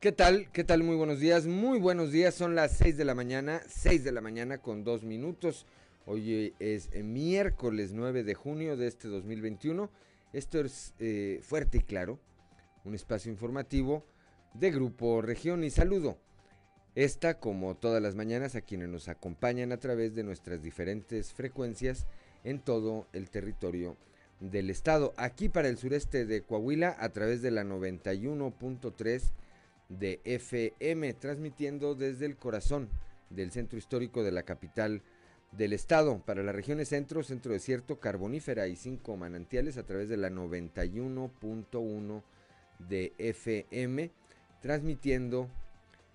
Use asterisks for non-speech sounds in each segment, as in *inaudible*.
¿Qué tal? ¿Qué tal? Muy buenos días. Muy buenos días. Son las 6 de la mañana, 6 de la mañana con 2 minutos. Hoy es miércoles 9 de junio de este 2021. Esto es eh, Fuerte y Claro, un espacio informativo de Grupo Región y saludo. Esta, como todas las mañanas, a quienes nos acompañan a través de nuestras diferentes frecuencias en todo el territorio del estado. Aquí para el sureste de Coahuila a través de la 91.3 de FM, transmitiendo desde el corazón del centro histórico de la capital del estado. Para las regiones centro, centro desierto, carbonífera y cinco manantiales a través de la 91.1 de FM, transmitiendo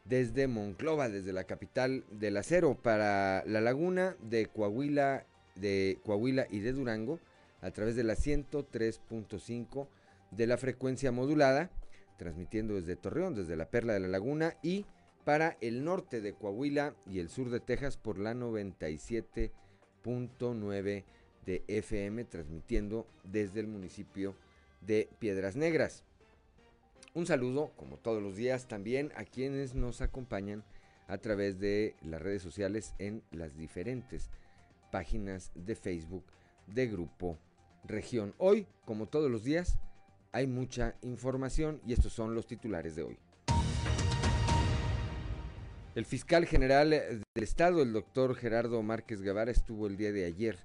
desde Monclova, desde la capital del acero, para la laguna de Coahuila, de Coahuila y de Durango, a través de la 103.5 de la frecuencia modulada transmitiendo desde Torreón, desde la Perla de la Laguna y para el norte de Coahuila y el sur de Texas por la 97.9 de FM, transmitiendo desde el municipio de Piedras Negras. Un saludo, como todos los días, también a quienes nos acompañan a través de las redes sociales en las diferentes páginas de Facebook de Grupo Región. Hoy, como todos los días, hay mucha información y estos son los titulares de hoy. El fiscal general del estado, el doctor Gerardo Márquez Guevara, estuvo el día de ayer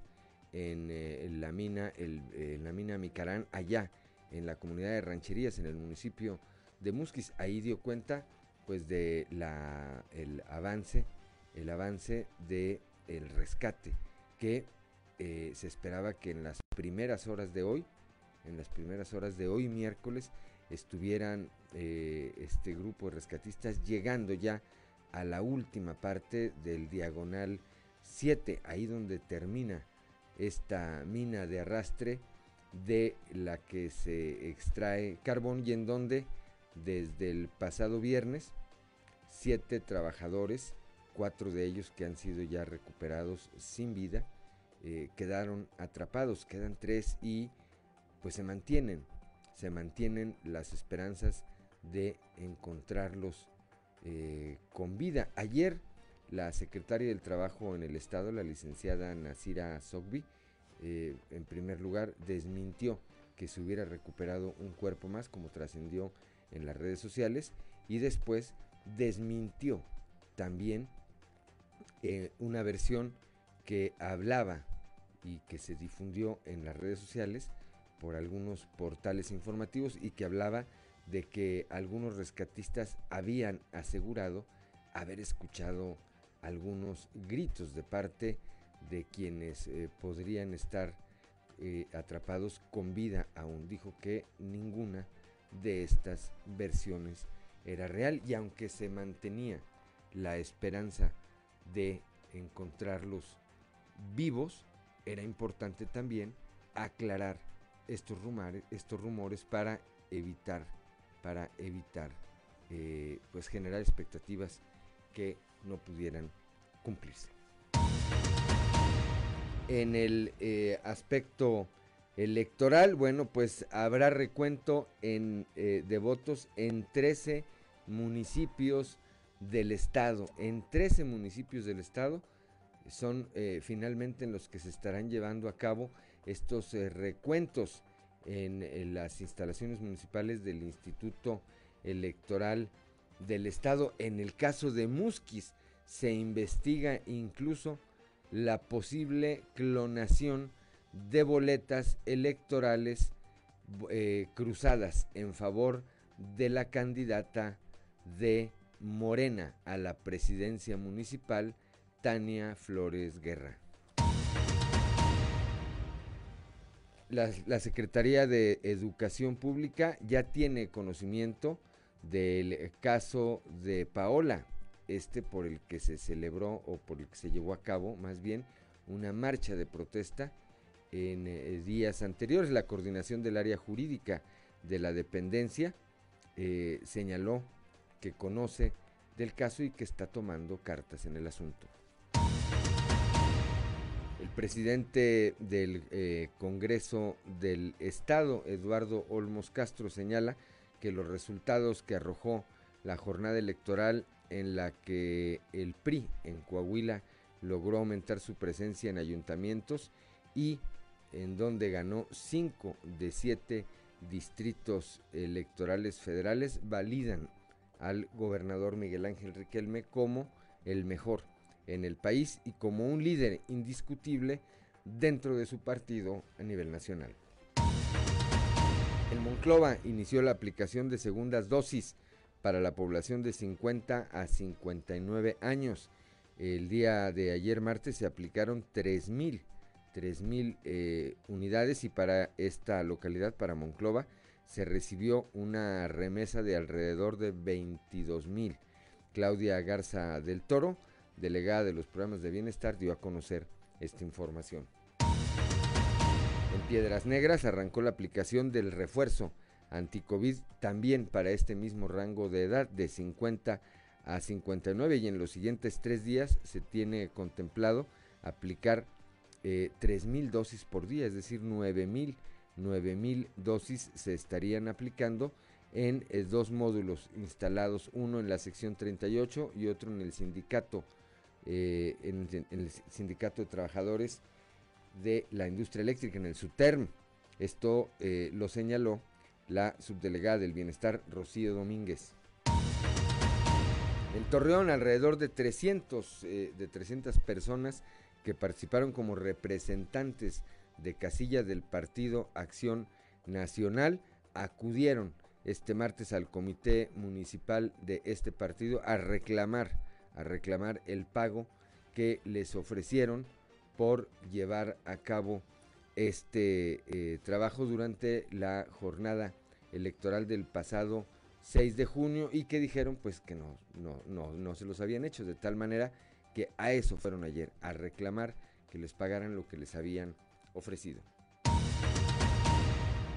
en, eh, la mina, en la mina Micarán, allá en la comunidad de rancherías en el municipio de Musquis. Ahí dio cuenta, pues, de el avance, el avance de rescate que eh, se esperaba que en las primeras horas de hoy en las primeras horas de hoy miércoles estuvieran eh, este grupo de rescatistas llegando ya a la última parte del diagonal 7, ahí donde termina esta mina de arrastre de la que se extrae carbón y en donde desde el pasado viernes siete trabajadores, cuatro de ellos que han sido ya recuperados sin vida, eh, quedaron atrapados, quedan tres y pues se mantienen, se mantienen las esperanzas de encontrarlos eh, con vida. Ayer la secretaria del Trabajo en el Estado, la licenciada Nasira Sogbi, eh, en primer lugar desmintió que se hubiera recuperado un cuerpo más, como trascendió en las redes sociales, y después desmintió también eh, una versión que hablaba y que se difundió en las redes sociales por algunos portales informativos y que hablaba de que algunos rescatistas habían asegurado haber escuchado algunos gritos de parte de quienes eh, podrían estar eh, atrapados con vida aún. Dijo que ninguna de estas versiones era real y aunque se mantenía la esperanza de encontrarlos vivos, era importante también aclarar estos rumores, estos rumores para evitar, para evitar eh, pues generar expectativas que no pudieran cumplirse. En el eh, aspecto electoral, bueno, pues habrá recuento en, eh, de votos en 13 municipios del estado. En 13 municipios del estado son finalmente en los que se estarán llevando a cabo estos eh, recuentos en, las instalaciones municipales del Instituto Electoral del Estado. En el caso de Musquis se investiga incluso la posible clonación de boletas electorales eh, cruzadas en favor de la candidata de Morena a la presidencia municipal, Tania Flores Guerra. La, Secretaría de Educación Pública ya tiene conocimiento del caso de Paola, este por el que se celebró o por el que se llevó a cabo más bien una marcha de protesta en eh, días anteriores. La coordinación del área jurídica de la dependencia eh, señaló que conoce del caso y que está tomando cartas en el asunto. Presidente del eh, Congreso del Estado, Eduardo Olmos Castro, señala que los resultados que arrojó la jornada electoral en la que el PRI en Coahuila logró aumentar su presencia en ayuntamientos y en donde ganó 5 de 7 distritos electorales federales, validan al gobernador Miguel Ángel Riquelme como el mejor en el país y como un líder indiscutible dentro de su partido a nivel nacional. En Monclova inició la aplicación de segundas dosis para la población de 50 a 59 años. El día de ayer martes se aplicaron 3.000 3.000 eh, unidades y para esta localidad, para Monclova, se recibió una remesa de alrededor de 22.000. Claudia Garza del Toro, delegada de los programas de bienestar, dio a conocer esta información. En Piedras Negras arrancó la aplicación del refuerzo anticovid también para este mismo rango de edad de 50 a 59 y en los siguientes tres días se tiene contemplado aplicar eh, 3.000 dosis por día, es decir, 9.000 mil dosis se estarían aplicando en eh, dos módulos instalados, uno en la sección 38 y otro en el sindicato, eh, en, el sindicato de trabajadores de la industria eléctrica, en el SUTERM. Esto eh, lo señaló la subdelegada del bienestar, Rocío Domínguez. En Torreón, alrededor de 300, de 300 personas que participaron como representantes de casilla del Partido Acción Nacional acudieron este martes al comité municipal de este partido a reclamar, a reclamar el pago que les ofrecieron por llevar a cabo este eh, trabajo durante la jornada electoral del pasado 6 de junio y que dijeron pues que no, no, no, no se los habían hecho de tal manera que a eso fueron ayer, a reclamar que les pagaran lo que les habían ofrecido.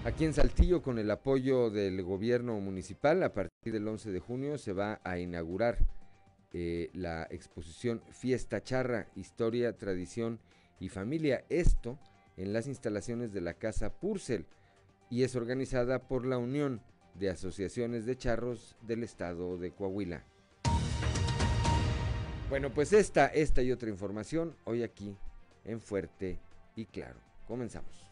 Aquí en Saltillo, con el apoyo del gobierno municipal, a partir del 11 de junio se va a inaugurar eh, la exposición Fiesta Charra, Historia, Tradición y Familia. Esto en las instalaciones de la Casa Purcell y es organizada por la Unión de Asociaciones de Charros del Estado de Coahuila. Bueno, pues esta, esta y otra información hoy aquí en Fuerte y Claro. Comenzamos.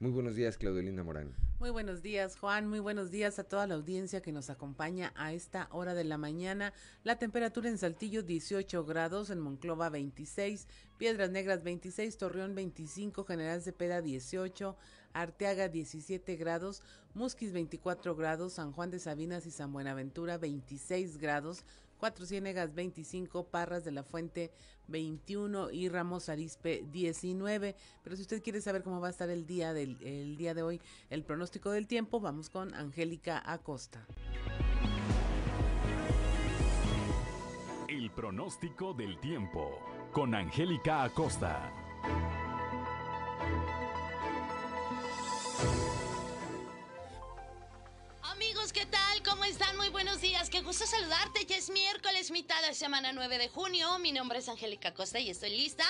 Muy buenos días, Claudelina Morán. Muy buenos días, Juan. Muy buenos días a toda la audiencia que nos acompaña a esta hora de la mañana. La temperatura en Saltillo 18 grados, en Monclova 26, Piedras Negras 26, Torreón 25, General Cepeda 18, Arteaga 17 grados, Musquis 24 grados, San Juan de Sabinas y San Buenaventura 26 grados, Cuatro Ciénegas 25, Parras de la Fuente 21 y Ramos Arispe 19. Pero si usted quiere saber cómo va a estar el día, del, el día de hoy, el pronóstico del tiempo, vamos con Angélica Acosta. El pronóstico del tiempo con Angélica Acosta. ¿Cómo están? Muy buenos días. Qué gusto saludarte. Ya es miércoles, mitad de semana 9 de junio. Mi nombre es Angélica Costa y estoy lista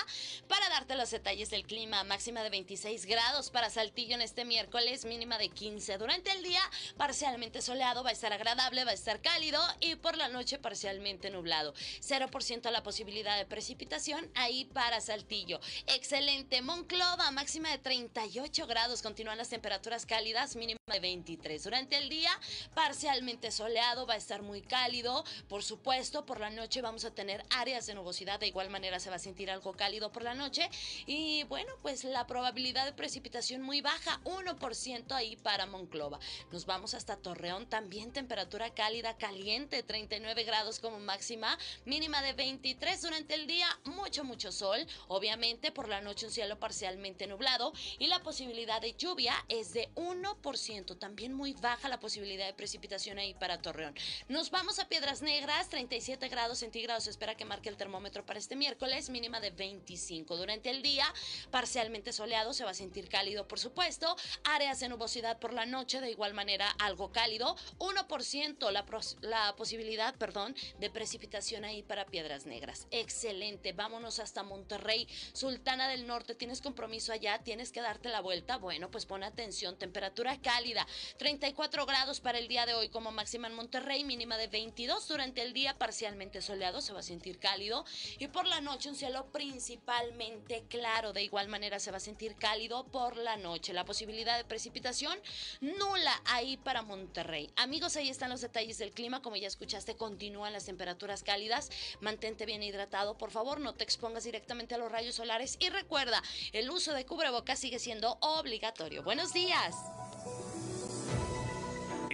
para darte los detalles del clima. Máxima de 26 grados para Saltillo en este miércoles, mínima de 15. Durante el día, parcialmente soleado, va a estar agradable, va a estar cálido y por la noche parcialmente nublado. 0% la posibilidad de precipitación ahí para Saltillo. Excelente. Monclova, máxima de 38 grados. Continúan las temperaturas cálidas, mínima de 23. Durante el día, parcialmente soleado, va a estar muy cálido. Por supuesto, por la noche vamos a tener áreas de nubosidad, de igual manera se va a sentir algo cálido por la noche. Y bueno, pues la probabilidad de precipitación muy baja, 1% ahí para Monclova. Nos vamos hasta Torreón, también temperatura cálida, caliente, 39 grados como máxima, mínima de 23 durante el día, mucho, mucho sol. Obviamente por la noche un cielo parcialmente nublado y la posibilidad de lluvia es de 1%, también muy baja la posibilidad de precipitación ahí para Torreón. Nos vamos a Piedras Negras, 37 grados centígrados, espera que marque el termómetro para este miércoles, mínima de 25. Durante el día, parcialmente soleado, se va a sentir cálido, por supuesto. Áreas de nubosidad por la noche, de igual manera algo cálido. 1% la, la posibilidad, perdón, de precipitación ahí para Piedras Negras. Excelente. Vámonos hasta Monterrey, Sultana del Norte. ¿Tienes compromiso allá? ¿Tienes que darte la vuelta? Bueno, pues pon atención. Temperatura cálida. 34 grados para el día de hoy máxima en Monterrey, mínima de 22 durante el día, parcialmente soleado, se va a sentir cálido. Y por la noche un cielo principalmente claro. De igual manera se va a sentir cálido por la noche. La posibilidad de precipitación nula ahí para Monterrey. Amigos, ahí están los detalles del clima. Como ya escuchaste, continúan las temperaturas cálidas. Mantente bien hidratado, por favor, no te expongas directamente a los rayos solares. Y recuerda, el uso de cubrebocas sigue siendo obligatorio. Buenos días.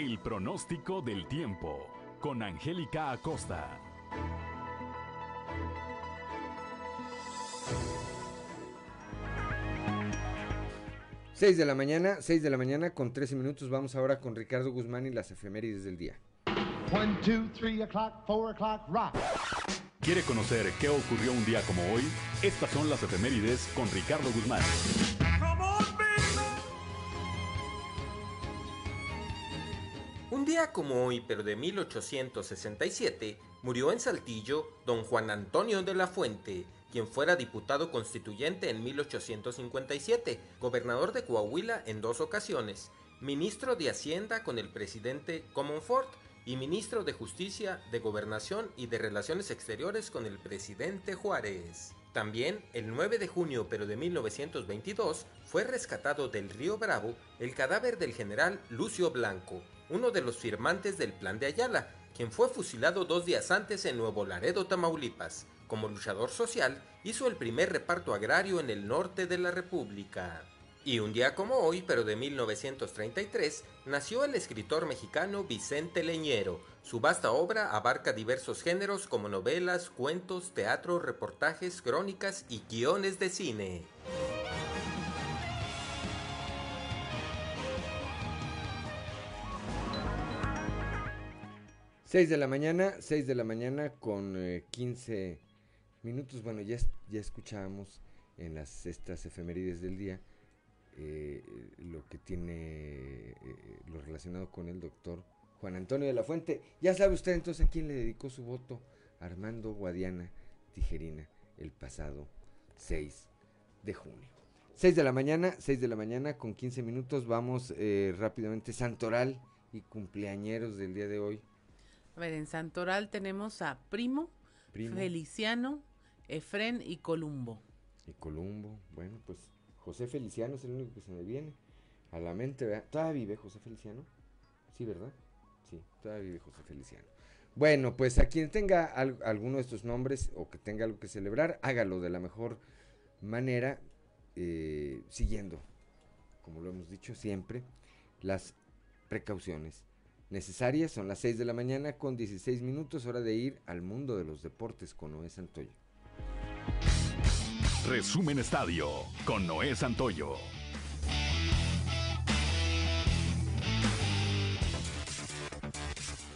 El pronóstico del tiempo con Angélica Acosta. 6 de la mañana, 6 de la mañana con 13 minutos. Vamos ahora con Ricardo Guzmán y las efemérides del día. 1, 2, 3 o'clock, 4 o'clock, rock. ¿Quiere conocer qué ocurrió un día como hoy? Estas son las efemérides con Ricardo Guzmán. Un día como hoy, pero de 1867, murió en Saltillo don Juan Antonio de la Fuente, quien fuera diputado constituyente en 1857, gobernador de Coahuila en dos ocasiones, ministro de Hacienda con el presidente Comonfort y ministro de Justicia, de Gobernación y de Relaciones Exteriores con el presidente Juárez. También, el 9 de junio pero de 1922, fue rescatado del río Bravo el cadáver del general Lucio Blanco, uno de los firmantes del Plan de Ayala, quien fue fusilado dos días antes en Nuevo Laredo, Tamaulipas como luchador social, hizo el primer reparto agrario en el norte de la República. Y un día como hoy, pero de 1933, nació el escritor mexicano Vicente Leñero. Su vasta obra abarca diversos géneros como novelas, cuentos, teatro, reportajes, crónicas y guiones de cine. Seis de la mañana, 6 de la mañana con 15 eh, minutos. Bueno, ya, ya escuchábamos en las estas efemérides del día eh, lo que tiene eh, lo relacionado con el doctor Juan Antonio de la Fuente. Ya sabe usted entonces a quién le dedicó su voto Armando Guadiana Tijerina el pasado 6 de junio. 6 de la mañana, 6 de la mañana con 15 minutos. Vamos eh, rápidamente Santoral y cumpleañeros del día de hoy. A ver, en Santoral tenemos a Primo, Primo. Feliciano, Efren y Columbo. Y Columbo, bueno, pues José Feliciano es el único que se me viene a la mente. ¿verdad? ¿Todavía vive José Feliciano? Sí, ¿verdad? Sí, todavía vive José Feliciano. Bueno, pues a quien tenga alguno de estos nombres o que tenga algo que celebrar, hágalo de la mejor manera, eh, siguiendo, como lo hemos dicho siempre, las precauciones necesarias. Son las 6 de la mañana con 16 minutos, hora de ir al mundo de los deportes con Noé Santoyo. Resumen Estadio con Noé Santoyo.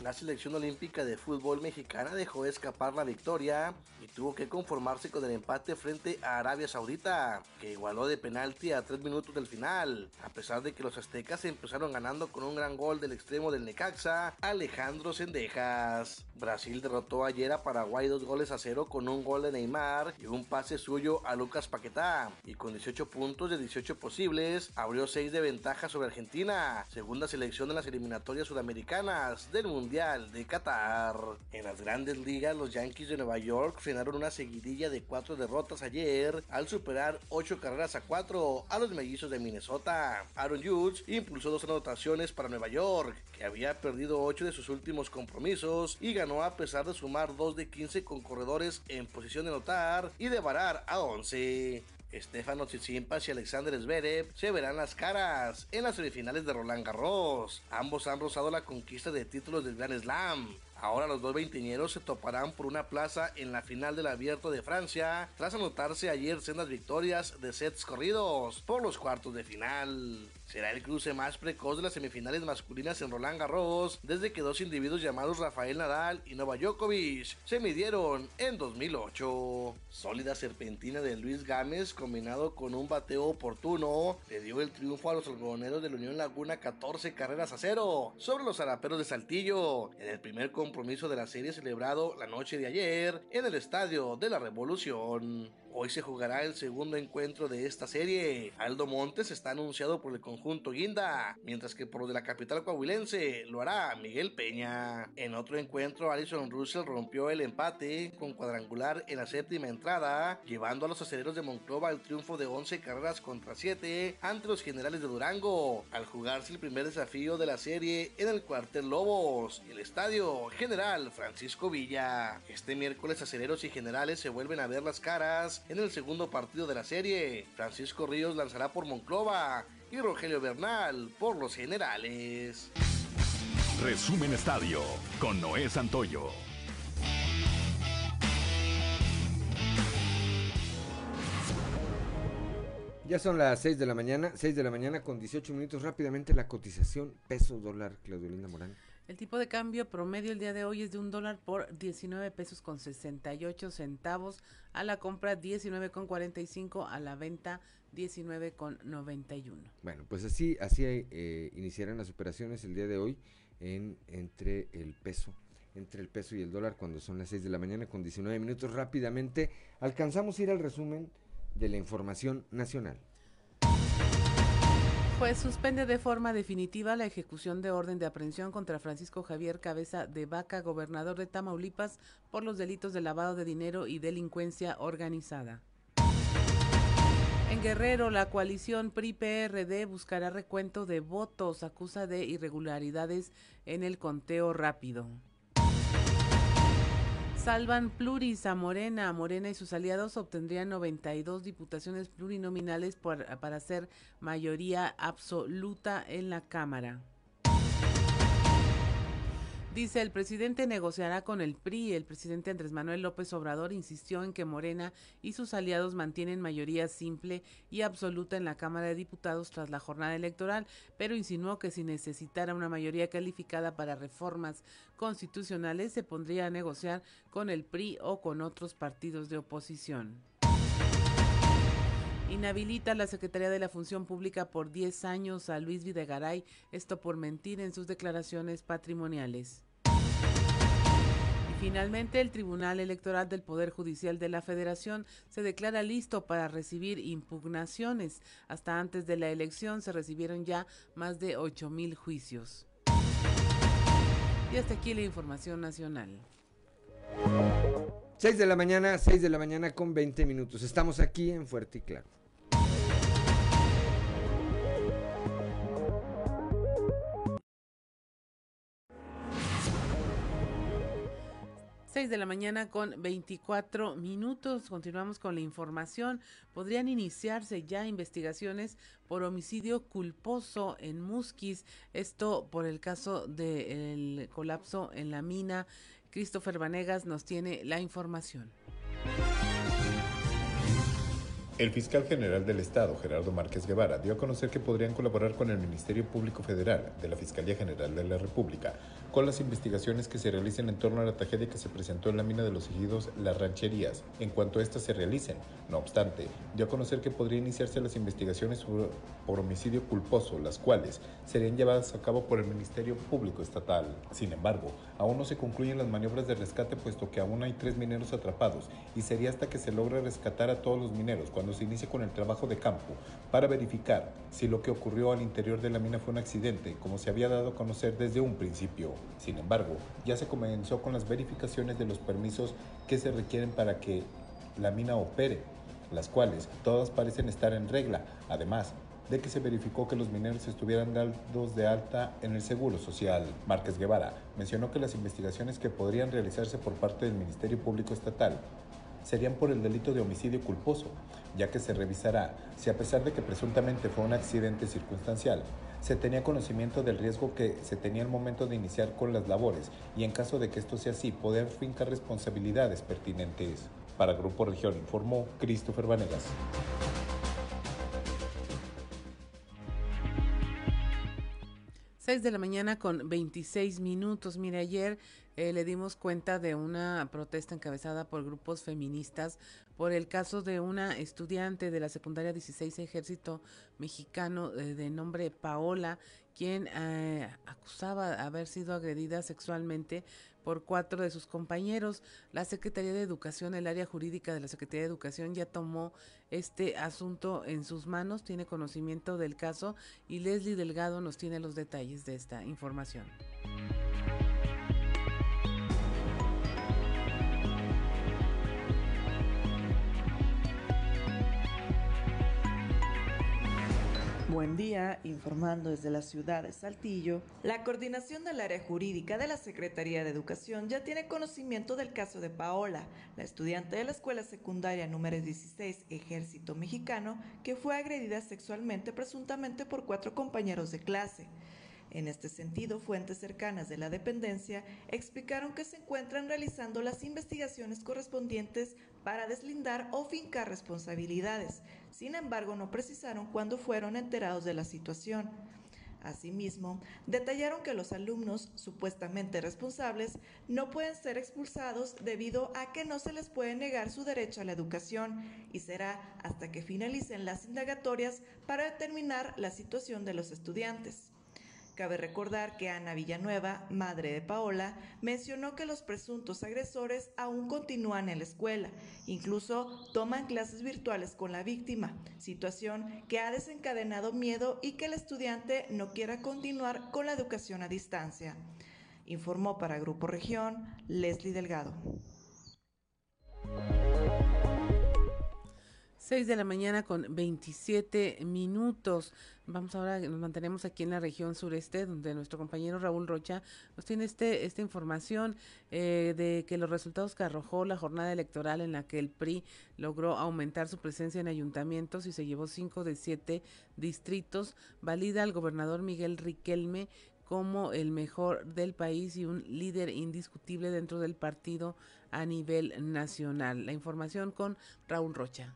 La selección olímpica de fútbol mexicana dejó escapar la victoria y tuvo que conformarse con el empate frente a Arabia Saudita, que igualó de penalti a tres minutos del final, a pesar de que los aztecas empezaron ganando con un gran gol del extremo del Necaxa, Alejandro Sendejas. Brasil derrotó ayer a Paraguay dos goles a cero con un gol de Neymar y un pase suyo a Lucas Paquetá, y con 18 puntos de 18 posibles, abrió 6 de ventaja sobre Argentina, segunda selección de las eliminatorias sudamericanas del Mundial de Qatar. En las grandes ligas, los Yankees de Nueva York frenaron una seguidilla de cuatro derrotas ayer al superar ocho carreras a cuatro a los mellizos de Minnesota. Aaron Judge impulsó dos anotaciones para Nueva York, que había perdido ocho de sus últimos compromisos y ganó a pesar de sumar dos de 15 con corredores en posición de notar y de varar a 11. Estefano Tsitsipas y Alexander Zverev se verán las caras en las semifinales de Roland Garros. Ambos han rozado la conquista de títulos del Grand Slam. Ahora los dos veinteñeros se toparán por una plaza en la final del Abierto de Francia, tras anotarse ayer sendas victorias de sets corridos por los cuartos de final. Será el cruce más precoz de las semifinales masculinas en Roland Garros desde que dos individuos llamados Rafael Nadal y Novak Djokovic se midieron en 2008. Sólida serpentina de Luis Gámez combinado con un bateo oportuno le dio el triunfo a los algodoneros de la Unión Laguna 14 carreras a cero sobre los zaraperos de Saltillo en el primer compromiso de la serie celebrado la noche de ayer en el Estadio de la Revolución. Hoy se jugará el segundo encuentro de esta serie. Aldo Montes está anunciado por el conjunto Guinda, mientras que por lo de la capital coahuilense lo hará Miguel Peña. En otro encuentro, Alison Russell rompió el empate con cuadrangular en la séptima entrada, llevando a los aceleros de Monclova al triunfo de 11 carreras contra 7 ante los generales de Durango, al jugarse el primer desafío de la serie en el cuartel Lobos, el estadio General Francisco Villa. Este miércoles aceleros y generales se vuelven a ver las caras en el segundo partido de la serie. Francisco Ríos lanzará por Monclova y Rogelio Bernal por los generales. Resumen Estadio con Noé Santoyo. Ya son las 6 de la mañana, 6 de la mañana con 18 minutos. Rápidamente la cotización peso dólar, Claudio Linda Morán. El tipo de cambio promedio el día de hoy es de un dólar por 19 pesos con 68 centavos, a la compra 19 con 45, a la venta 19 con 91. Bueno, pues así, así eh, iniciarán las operaciones el día de hoy en, entre el peso entre el peso y el dólar cuando son las 6 de la mañana con 19 minutos. Rápidamente alcanzamos a ir al resumen de la información nacional. Juez suspende de forma definitiva la ejecución de orden de aprehensión contra Francisco Javier Cabeza de Vaca, gobernador de Tamaulipas, por los delitos de lavado de dinero y delincuencia organizada. En Guerrero, la coalición PRI-PRD buscará recuento de votos, acusa de irregularidades en el conteo rápido. Salvan pluris a Morena. Morena y sus aliados obtendrían 92 diputaciones plurinominales para ser mayoría absoluta en la Cámara. Dice, el presidente negociará con el PRI. El presidente Andrés Manuel López Obrador insistió en que Morena y sus aliados mantienen mayoría simple y absoluta en la Cámara de Diputados tras la jornada electoral, pero insinuó que si necesitara una mayoría calificada para reformas constitucionales se pondría a negociar con el PRI o con otros partidos de oposición. Inhabilita la Secretaría de la Función Pública por 10 años a Luis Videgaray, esto por mentir en sus declaraciones patrimoniales. Finalmente, el Tribunal Electoral del Poder Judicial de la Federación se declara listo para recibir impugnaciones. Hasta antes de la elección se recibieron ya más de 8 mil juicios. Y hasta aquí la información nacional. 6 de la mañana, 6 de la mañana con 20 minutos. Estamos aquí en Fuerte y Claro. 6 de la mañana con 24 minutos. Continuamos con la información. Podrían iniciarse ya investigaciones por homicidio culposo en Musquis. Esto por el caso del colapso en la mina. Christopher Vanegas nos tiene la información. El fiscal general del Estado, Gerardo Márquez Guevara, dio a conocer que podrían colaborar con el Ministerio Público Federal de la Fiscalía General de la República con las investigaciones que se realicen en torno a la tragedia que se presentó en la mina de los ejidos Las Rancherías, en cuanto éstas se realicen. No obstante, dio a conocer que podría iniciarse las investigaciones por homicidio culposo, las cuales serían llevadas a cabo por el Ministerio Público Estatal. Sin embargo, aún no se concluyen las maniobras de rescate puesto que aún hay tres mineros atrapados y sería hasta que se logre rescatar a todos los mineros cuando cuando se inicia con el trabajo de campo para verificar si lo que ocurrió al interior de la mina fue un accidente, como se había dado a conocer desde un principio. Sin embargo, ya se comenzó con las verificaciones de los permisos que se requieren para que la mina opere, las cuales todas parecen estar en regla. Además, de que se verificó que los mineros estuvieran dados de alta en el Seguro Social. Márquez Guevara mencionó que las investigaciones que podrían realizarse por parte del Ministerio Público Estatal serían por el delito de homicidio culposo, ya que se revisará si a pesar de que presuntamente fue un accidente circunstancial, se tenía conocimiento del riesgo que se tenía al momento de iniciar con las labores y en caso de que esto sea así, poder fincar responsabilidades pertinentes. Para Grupo Región informó Christopher Vanegas. 6 de la mañana con 26 minutos. Mire, ayer eh, le dimos cuenta de una protesta encabezada por grupos feministas por el caso de una estudiante de la secundaria 16 Ejército Mexicano eh, de nombre Paola, quien eh, acusaba haber sido agredida sexualmente por cuatro de sus compañeros. La Secretaría de Educación, el área jurídica de la Secretaría de Educación ya tomó este asunto en sus manos, tiene conocimiento del caso y Leslie Delgado nos tiene los detalles de esta información. Buen día, informando desde la ciudad de Saltillo, la coordinación del área jurídica de la Secretaría de Educación ya tiene conocimiento del caso de Paola, la estudiante de la escuela secundaria número 16 Ejército Mexicano, que fue agredida sexualmente presuntamente por cuatro compañeros de clase. En este sentido, fuentes cercanas de la dependencia explicaron que se encuentran realizando las investigaciones correspondientes para deslindar o fincar responsabilidades. Sin embargo, no precisaron cuándo fueron enterados de la situación. Asimismo, detallaron que los alumnos supuestamente responsables no pueden ser expulsados debido a que no se les puede negar su derecho a la educación y será hasta que finalicen las indagatorias para determinar la situación de los estudiantes. Cabe recordar que Ana Villanueva, madre de Paola, mencionó que los presuntos agresores aún continúan en la escuela, incluso toman clases virtuales con la víctima, situación que ha desencadenado miedo y que el estudiante no quiera continuar con la educación a distancia. Informó para Grupo Región Leslie Delgado. 6 de la mañana con 27 minutos. Vamos ahora, nos mantenemos aquí en la región sureste, donde nuestro compañero Raúl Rocha nos tiene este, esta información eh, de que los resultados que arrojó la jornada electoral en la que el PRI logró aumentar su presencia en ayuntamientos y se llevó cinco de siete distritos, valida al gobernador Miguel Riquelme como el mejor del país y un líder indiscutible dentro del partido a nivel nacional. La información con Raúl Rocha.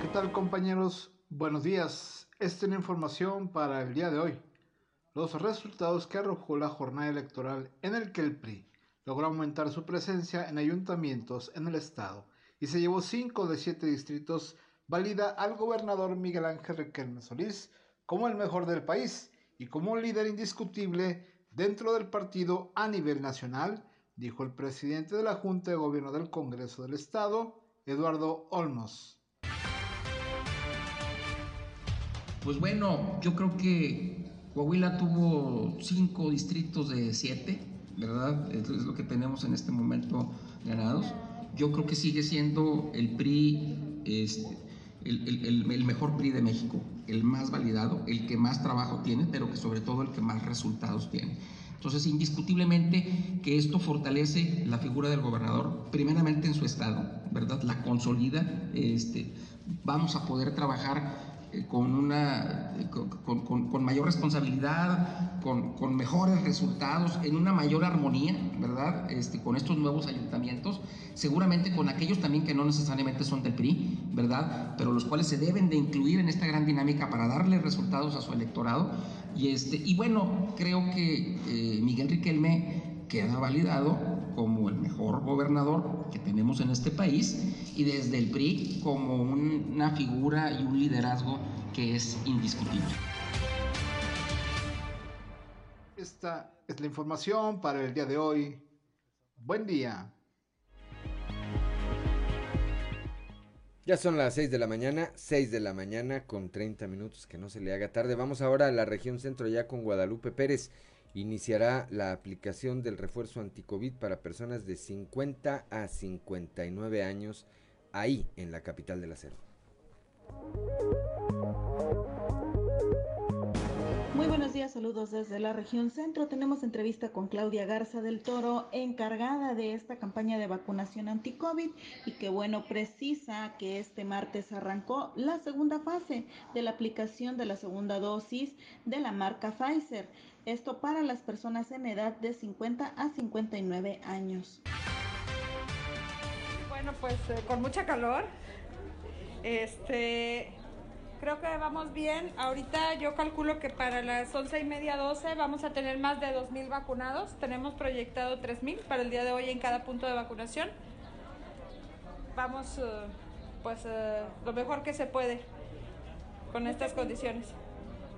¿Qué tal compañeros? Buenos días. Esta es una información para el día de hoy. Los resultados que arrojó la jornada electoral en el que el PRI logró aumentar su presencia en ayuntamientos en el estado y se llevó 5 de 7 distritos valida al gobernador Miguel Ángel Riquelme Solís como el mejor del país y como un líder indiscutible dentro del partido a nivel nacional, dijo el presidente de la Junta de Gobierno del Congreso del Estado, Eduardo Olmos. Pues bueno, yo creo que Coahuila tuvo cinco distritos de siete, ¿verdad? Es lo que tenemos en este momento ganados. Yo creo que sigue siendo el PRI este, el, mejor PRI de México, el más validado, el que más trabajo tiene, pero que sobre todo el que más resultados tiene. Entonces, indiscutiblemente que esto fortalece la figura del gobernador, primeramente en su estado, ¿verdad? La consolida, este, vamos a poder trabajar con, una, con, mayor responsabilidad, con, mejores resultados, en una mayor armonía, ¿verdad? Este, con estos nuevos ayuntamientos, seguramente con aquellos también que no necesariamente son del PRI, ¿verdad? Pero los cuales se deben de incluir en esta gran dinámica para darle resultados a su electorado. Y, este, y bueno, creo que eh, Miguel Riquelme queda validado como el mejor gobernador que tenemos en este país y desde el PRI como una figura y un liderazgo que es indiscutible. Esta es la información para el día de hoy. Buen día. Ya son las 6 de la mañana, 6 de la mañana con 30 minutos, que no se le haga tarde. Vamos ahora a la región centro ya con Guadalupe Pérez. Iniciará la aplicación del refuerzo anticovid para personas de 50 a 59 años ahí en la capital acero. Muy días, saludos desde la región centro. Tenemos entrevista con Claudia Garza del Toro, encargada de esta campaña de vacunación anti-COVID y que bueno, precisa que este martes arrancó la segunda fase de la aplicación de la segunda dosis de la marca Pfizer. Esto para las personas en edad de 50 a 59 años. Bueno, pues eh, con mucha calor. Este, Creo que vamos bien. Ahorita yo calculo que para las once y media, 12 vamos a tener más de 2.000 vacunados. Tenemos proyectado 3.000 para el día de hoy en cada punto de vacunación. Vamos, eh, pues, eh, lo mejor que se puede con estas condiciones.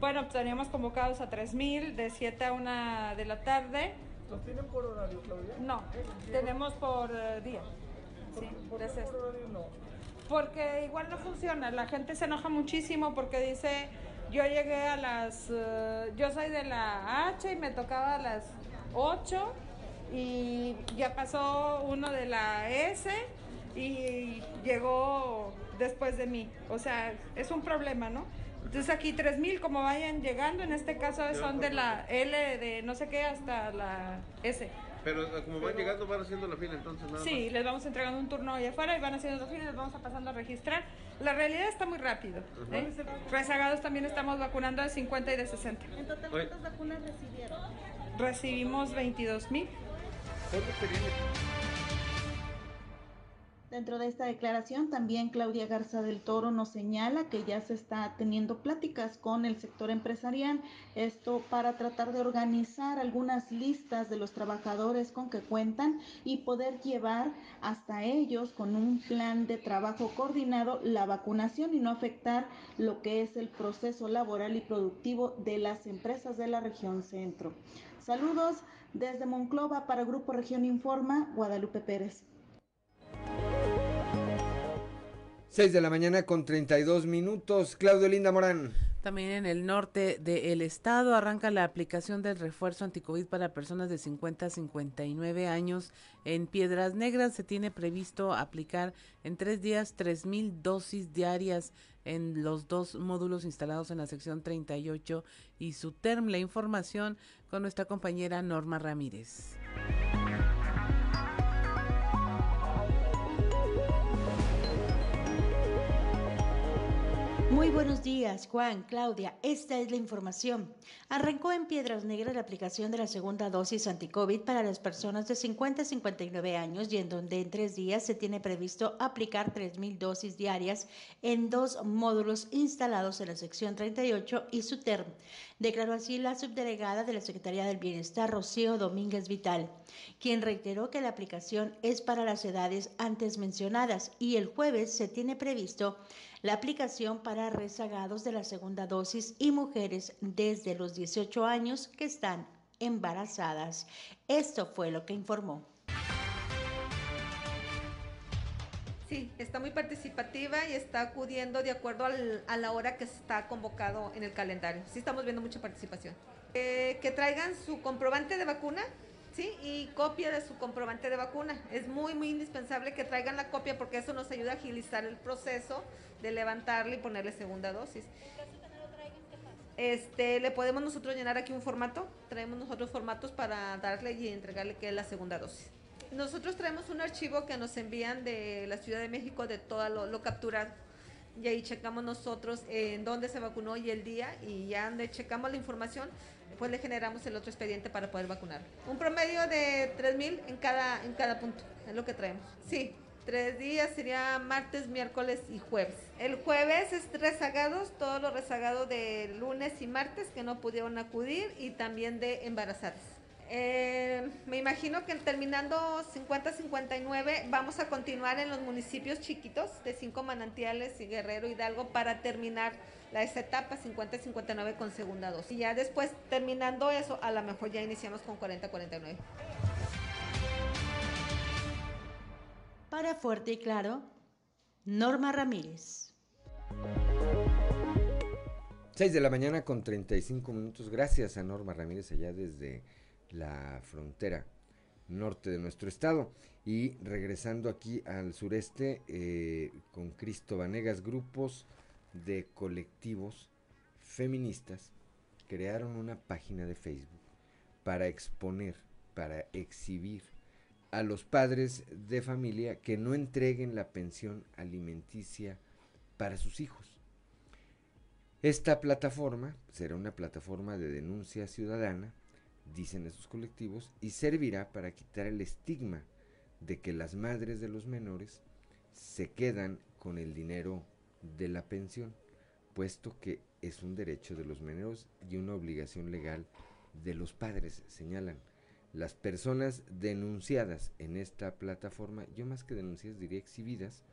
Bueno, pues, teníamos convocados a 3.000 de 7 a 1 de la tarde. ¿Los tienen por horario, Claudia? No, tenemos por eh, día. Sí, ¿Por, por horario no? Porque igual no funciona. La gente se enoja muchísimo porque dice, yo llegué a las, uh, yo soy de la H y me tocaba a las 8 y ya pasó uno de la S y llegó después de mí. O sea, es un problema, ¿no? Entonces aquí 3.000 como vayan llegando, en este caso son de la L de no sé qué hasta la S. Pero eh, como van llegando, van haciendo la fila entonces nada Sí, les vamos entregando un turno allá afuera y van haciendo la fila y les vamos a pasando a registrar. La realidad está muy rápido. ¿eh? Rezagados también estamos vacunando de 50 y de 60. ¿En total cuántas vacunas recibieron? Recibimos 22 mil. Dentro de esta declaración, también Claudia Garza del Toro nos señala que ya se está teniendo pláticas con el sector empresarial, esto para tratar de organizar algunas listas de los trabajadores con que cuentan y poder llevar hasta ellos con un plan de trabajo coordinado la vacunación y no afectar lo que es el proceso laboral y productivo de las empresas de la región centro. Saludos desde Monclova para Grupo Región Informa, Guadalupe Pérez. 6 de la mañana con 32 minutos. Claudio Linda Morán. También en el norte del estado arranca la aplicación del refuerzo anticovid para personas de 50 a 59 años. En Piedras Negras se tiene previsto aplicar en tres días 3.000 dosis diarias en los dos módulos instalados en la sección 38 y su term. La información con nuestra compañera Norma Ramírez. Muy buenos días, Juan, Claudia. Esta es la información. Arrancó en Piedras Negras la aplicación de la segunda dosis anti-COVID para las personas de 50 a 59 años y en donde en tres días se tiene previsto aplicar 3.000 dosis diarias en dos módulos instalados en la sección 38 y su term. Declaró así la subdelegada de la Secretaría del Bienestar, Rocío Domínguez Vital, quien reiteró que la aplicación es para las edades antes mencionadas y el jueves se tiene previsto la aplicación para rezagados de la segunda dosis y mujeres desde los 18 años que están embarazadas. Esto fue lo que informó. Sí, está muy participativa y está acudiendo de acuerdo a la hora que está convocado en el calendario. Sí, estamos viendo mucha participación. Eh, que traigan su comprobante de vacuna, ¿sí? Y copia de su comprobante de vacuna. Es muy, muy indispensable que traigan la copia porque eso nos ayuda a agilizar el proceso de levantarle y ponerle segunda dosis. Este, le podemos nosotros llenar aquí un formato, traemos nosotros formatos para darle y entregarle que es la segunda dosis. Nosotros traemos un archivo que nos envían de la Ciudad de México de todo lo, lo capturado y ahí checamos nosotros en dónde se vacunó y el día y ya donde checamos la información, pues le generamos el otro expediente para poder vacunar. Un promedio de 3.000 en cada, en cada punto, es lo que traemos. Sí, tres días, sería martes, miércoles y jueves. El jueves es rezagados, todos los rezagados de lunes y martes que no pudieron acudir y también de embarazadas. Eh, me imagino que terminando 50-59 vamos a continuar en los municipios chiquitos de Cinco Manantiales y Guerrero Hidalgo para terminar la, esa etapa 50-59 con segunda dosis. Y ya después terminando eso, a lo mejor ya iniciamos con 40-49. Para Fuerte y Claro, Norma Ramírez. 6 de la mañana con 35 minutos. Gracias a Norma Ramírez allá desde la frontera norte de nuestro estado. Y regresando aquí al sureste eh, con Cristo Vanegas, grupos de colectivos feministas crearon una página de Facebook para exponer, para exhibir a los padres de familia que no entreguen la pensión alimenticia para sus hijos. Esta plataforma será una plataforma de denuncia ciudadana dicen esos colectivos, y servirá para quitar el estigma de que las madres de los menores se quedan con el dinero de la pensión, puesto que es un derecho de los menores y una obligación legal de los padres, señalan. Las personas denunciadas en esta plataforma, yo más que denunciadas diría exhibidas,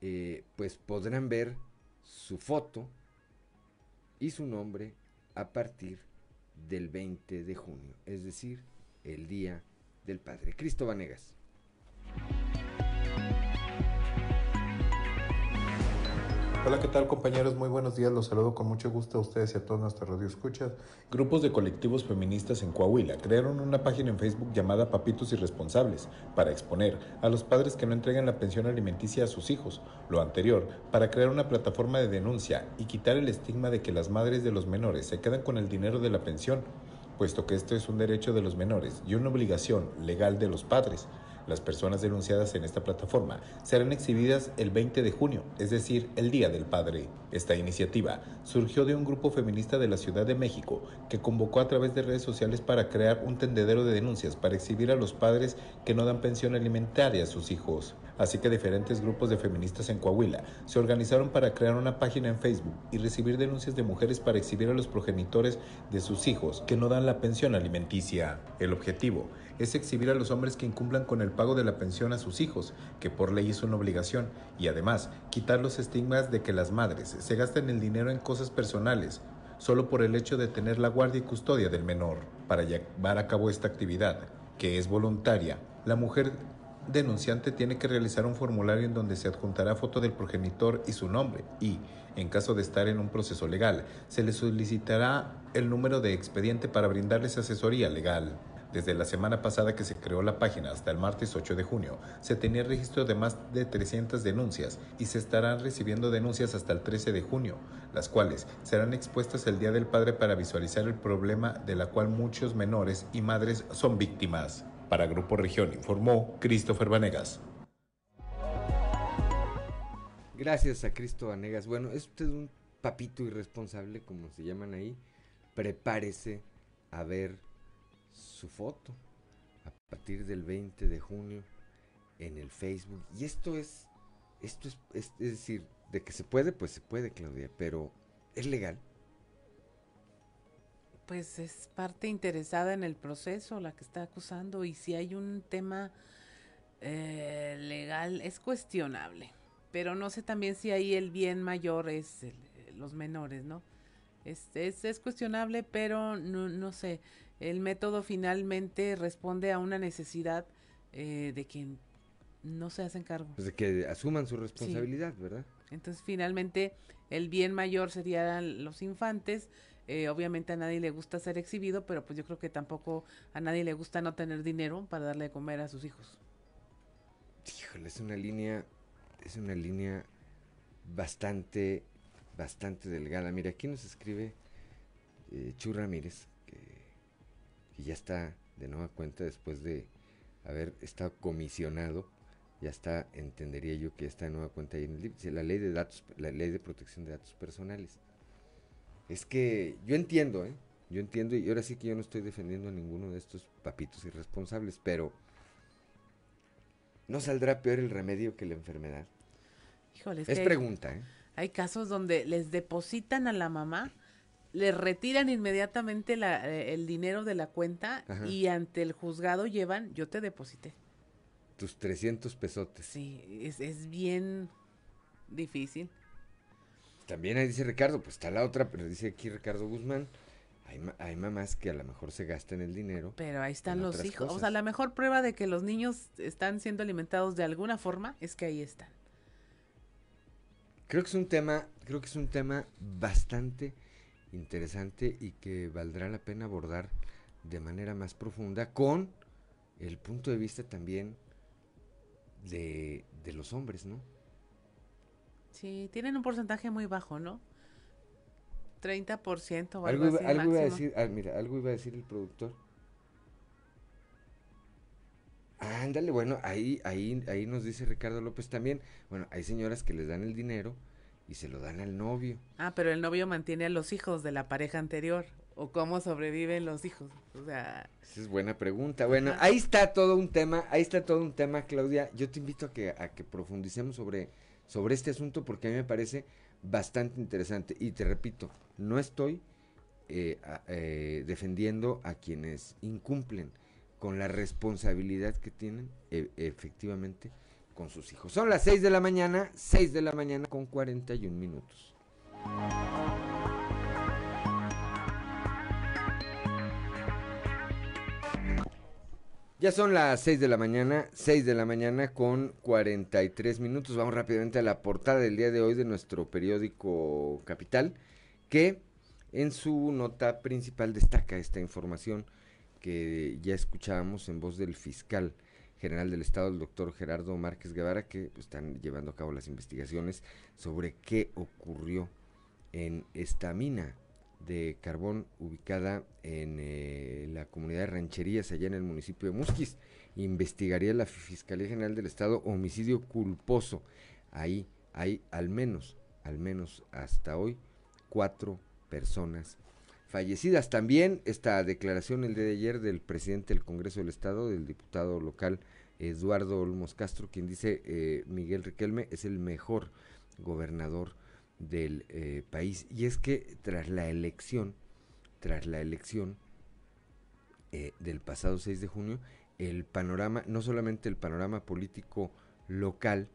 eh, pues podrán ver su foto y su nombre a partir del 20 de junio, es decir, el Día del Padre. Cristo Vanegas. Hola, ¿qué tal compañeros? Muy buenos días. Los saludo con mucho gusto a ustedes y a todos nuestros radioescuchas. Grupos de colectivos feministas en Coahuila crearon una página en Facebook llamada Papitos Irresponsables para exponer a los padres que no entregan la pensión alimenticia a sus hijos. Lo anterior, para crear una plataforma de denuncia y quitar el estigma de que las madres de los menores se quedan con el dinero de la pensión, puesto que esto es un derecho de los menores y una obligación legal de los padres. Las personas denunciadas en esta plataforma serán exhibidas el 20 de junio, es decir, el Día del Padre. Esta iniciativa surgió de un grupo feminista de la Ciudad de México que convocó a través de redes sociales para crear un tendedero de denuncias para exhibir a los padres que no dan pensión alimentaria a sus hijos. Así que diferentes grupos de feministas en Coahuila se organizaron para crear una página en Facebook y recibir denuncias de mujeres para exhibir a los progenitores de sus hijos que no dan la pensión alimenticia. El objetivo es exhibir a los hombres que incumplan con el pago de la pensión a sus hijos, que por ley es una obligación, y además quitar los estigmas de que las madres se gasten el dinero en cosas personales, solo por el hecho de tener la guardia y custodia del menor. Para llevar a cabo esta actividad, que es voluntaria, la mujer denunciante tiene que realizar un formulario en donde se adjuntará foto del progenitor y su nombre y, en caso de estar en un proceso legal, se le solicitará el número de expediente para brindarles asesoría legal. Desde la semana pasada que se creó la página hasta el martes 8 de junio, se tenía registro de más de 300 denuncias y se estarán recibiendo denuncias hasta el 13 de junio, las cuales serán expuestas el Día del Padre para visualizar el problema de la cual muchos menores y madres son víctimas. Para Grupo Región informó Christopher Vanegas. Gracias a Cristo Vanegas. Bueno, es usted un papito irresponsable, como se llaman ahí. Prepárese a ver su foto a partir del 20 de junio en el Facebook. Y esto es, esto es, es, decir, de que se puede, pues se puede, Claudia, pero ¿es legal? Pues es parte interesada en el proceso la que está acusando y si hay un tema eh, legal es cuestionable, pero no sé también si ahí el bien mayor es los menores, ¿no? Es, es, es cuestionable, pero no, no sé el método finalmente responde a una necesidad eh, de quien no se hacen cargo. Pues de que asuman su responsabilidad, ¿verdad? Entonces, finalmente, el bien mayor serían los infantes. Eh, obviamente a nadie le gusta ser exhibido, pero pues yo creo que tampoco a nadie le gusta no tener dinero para darle de comer a sus hijos. Híjole, es una línea, es una línea bastante, bastante delgada. Mira, aquí nos escribe eh, Chu Ramírez, y ya está de nueva cuenta después de haber estado comisionado, ya está, entendería yo que está de nueva cuenta ahí en el la ley de datos, la ley de protección de datos personales. Es que yo entiendo, ¿eh? Yo entiendo, y ahora sí que yo no estoy defendiendo a ninguno de estos papitos irresponsables, pero ¿no saldrá peor el remedio que la enfermedad? Híjole, es, pregunta, ¿eh? Hay casos donde les depositan a la mamá le retiran inmediatamente la, eh, el dinero de la cuenta Ajá. y ante el juzgado llevan, yo te deposité. Tus 300 pesotes. Sí, es, es bien difícil. También ahí dice Ricardo, pues está la otra, pero dice aquí Ricardo Guzmán, hay, ma- hay mamás que a lo mejor se gastan el dinero. Pero ahí están los hijos. O sea, la mejor prueba de que los niños están siendo alimentados de alguna forma es que ahí están. Creo que es un tema, creo que es un tema bastante interesante y que valdrá la pena abordar de manera más profunda con el punto de vista también de, de los hombres, ¿no? Sí, tienen un porcentaje muy bajo, ¿no? 30% o algo, Algo, iba, así algo iba a decir, ah, mira, algo iba a decir el productor. Ándale, bueno, ahí, ahí, ahí nos dice Ricardo López también. Bueno, hay señoras que les dan el dinero y se lo dan al novio. Ah, pero el novio mantiene a los hijos de la pareja anterior. ¿O cómo sobreviven los hijos? O sea, Esa es buena pregunta. Bueno, ahí está todo un tema, ahí está todo un tema, Claudia. Yo te invito a que, a que profundicemos sobre, sobre este asunto porque a mí me parece bastante interesante. Y te repito, no estoy eh, eh, defendiendo a quienes incumplen con la responsabilidad que tienen e- efectivamente con sus hijos. Son las 6 de la mañana, 6 de la mañana con 41 minutos. Ya son las 6 de la mañana, 6 de la mañana con 43 minutos. Vamos rápidamente a la portada del día de hoy de nuestro periódico Capital, que en su nota principal destaca esta información que ya escuchábamos en voz del fiscal general del Estado, el doctor Gerardo Márquez Guevara, que están llevando a cabo las investigaciones sobre qué ocurrió en esta mina de carbón ubicada en eh, la comunidad de rancherías allá en el municipio de Musquis. Investigaría la Fiscalía General del Estado homicidio culposo. Ahí hay al menos, al menos hasta hoy, cuatro personas fallecidas. También esta declaración el día de ayer del presidente del Congreso del Estado, del diputado local Eduardo Olmos Castro, quien dice eh, Miguel Riquelme es el mejor gobernador del eh, país. Y es que tras la elección, tras la elección eh, del pasado 6 de junio, el panorama, no solamente el panorama político local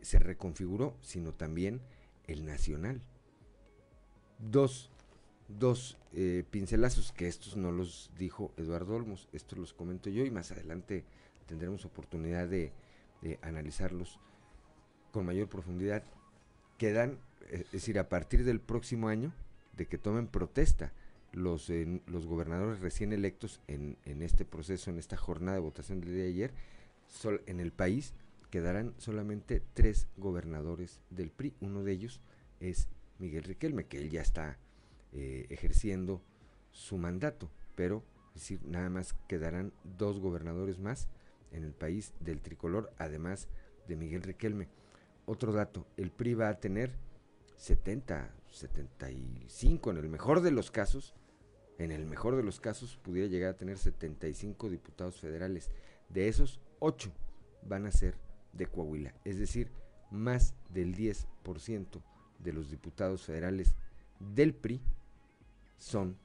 se reconfiguró, sino también el nacional. Dos, dos pincelazos, que estos no los dijo Eduardo Olmos, estos los comento yo y más adelante tendremos oportunidad de, analizarlos con mayor profundidad. Quedan, eh, es decir, a partir del próximo año, de que tomen protesta los, eh, los gobernadores recién electos en, en este proceso, en esta jornada de votación del día de ayer, sol- en el país quedarán solamente tres gobernadores del PRI. Uno de ellos es Miguel Riquelme, que él ya está eh, ejerciendo su mandato, pero es decir, nada más quedarán dos gobernadores más en el país del tricolor, además de Miguel Riquelme. Otro dato, el PRI va a tener 70, 75 en el mejor de los casos, en el mejor de los casos pudiera llegar a tener 75 diputados federales. De esos, 8 van a ser de Coahuila, es decir, más del 10% de los diputados federales del PRI son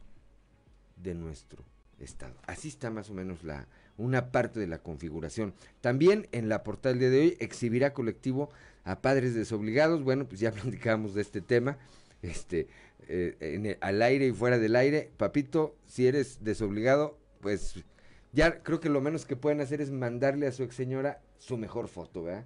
de nuestro estado. Así está más o menos la una parte de la configuración. También en la portal de hoy exhibirá colectivo a padres desobligados. Bueno, pues ya *laughs* platicamos de este tema. Este, eh, al aire y fuera del aire. Papito, si eres desobligado, pues ya creo que lo menos que pueden hacer es mandarle a su ex señora su mejor foto, ¿verdad?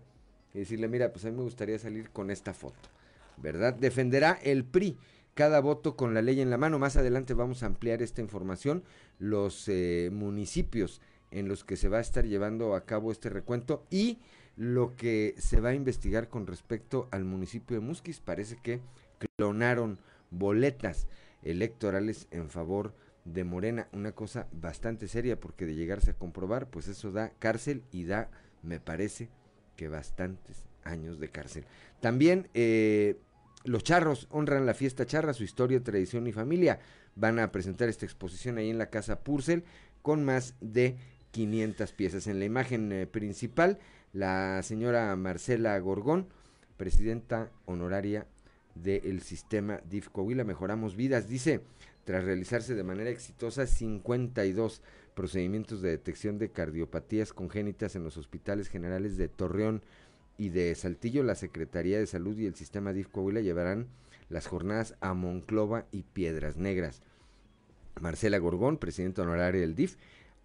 Y decirle, mira, pues a mí me gustaría salir con esta foto, ¿verdad? Defenderá el PRI cada voto con la ley en la mano. Más adelante vamos a ampliar esta información. Los eh, municipios en los que se va a estar llevando a cabo este recuento y lo que se va a investigar con respecto al municipio de Musquis. Parece que clonaron boletas electorales en favor de Morena, una cosa bastante seria porque de llegarse a comprobar, pues eso da cárcel y da, me parece, que bastantes años de cárcel. También eh, los charros honran la fiesta charra, su historia, tradición y familia. Van a presentar esta exposición ahí en la casa Purcell con más de 500 piezas. En la imagen eh, principal, la señora Marcela Gorgón, presidenta honoraria del sistema DIF Coahuila. Mejoramos vidas, dice, tras realizarse de manera exitosa 52 procedimientos de detección de cardiopatías congénitas en los hospitales generales de Torreón y de Saltillo, la Secretaría de Salud y el sistema DIF Coahuila llevarán las jornadas a Monclova y Piedras Negras. Marcela Gorgón, presidenta honoraria del DIF,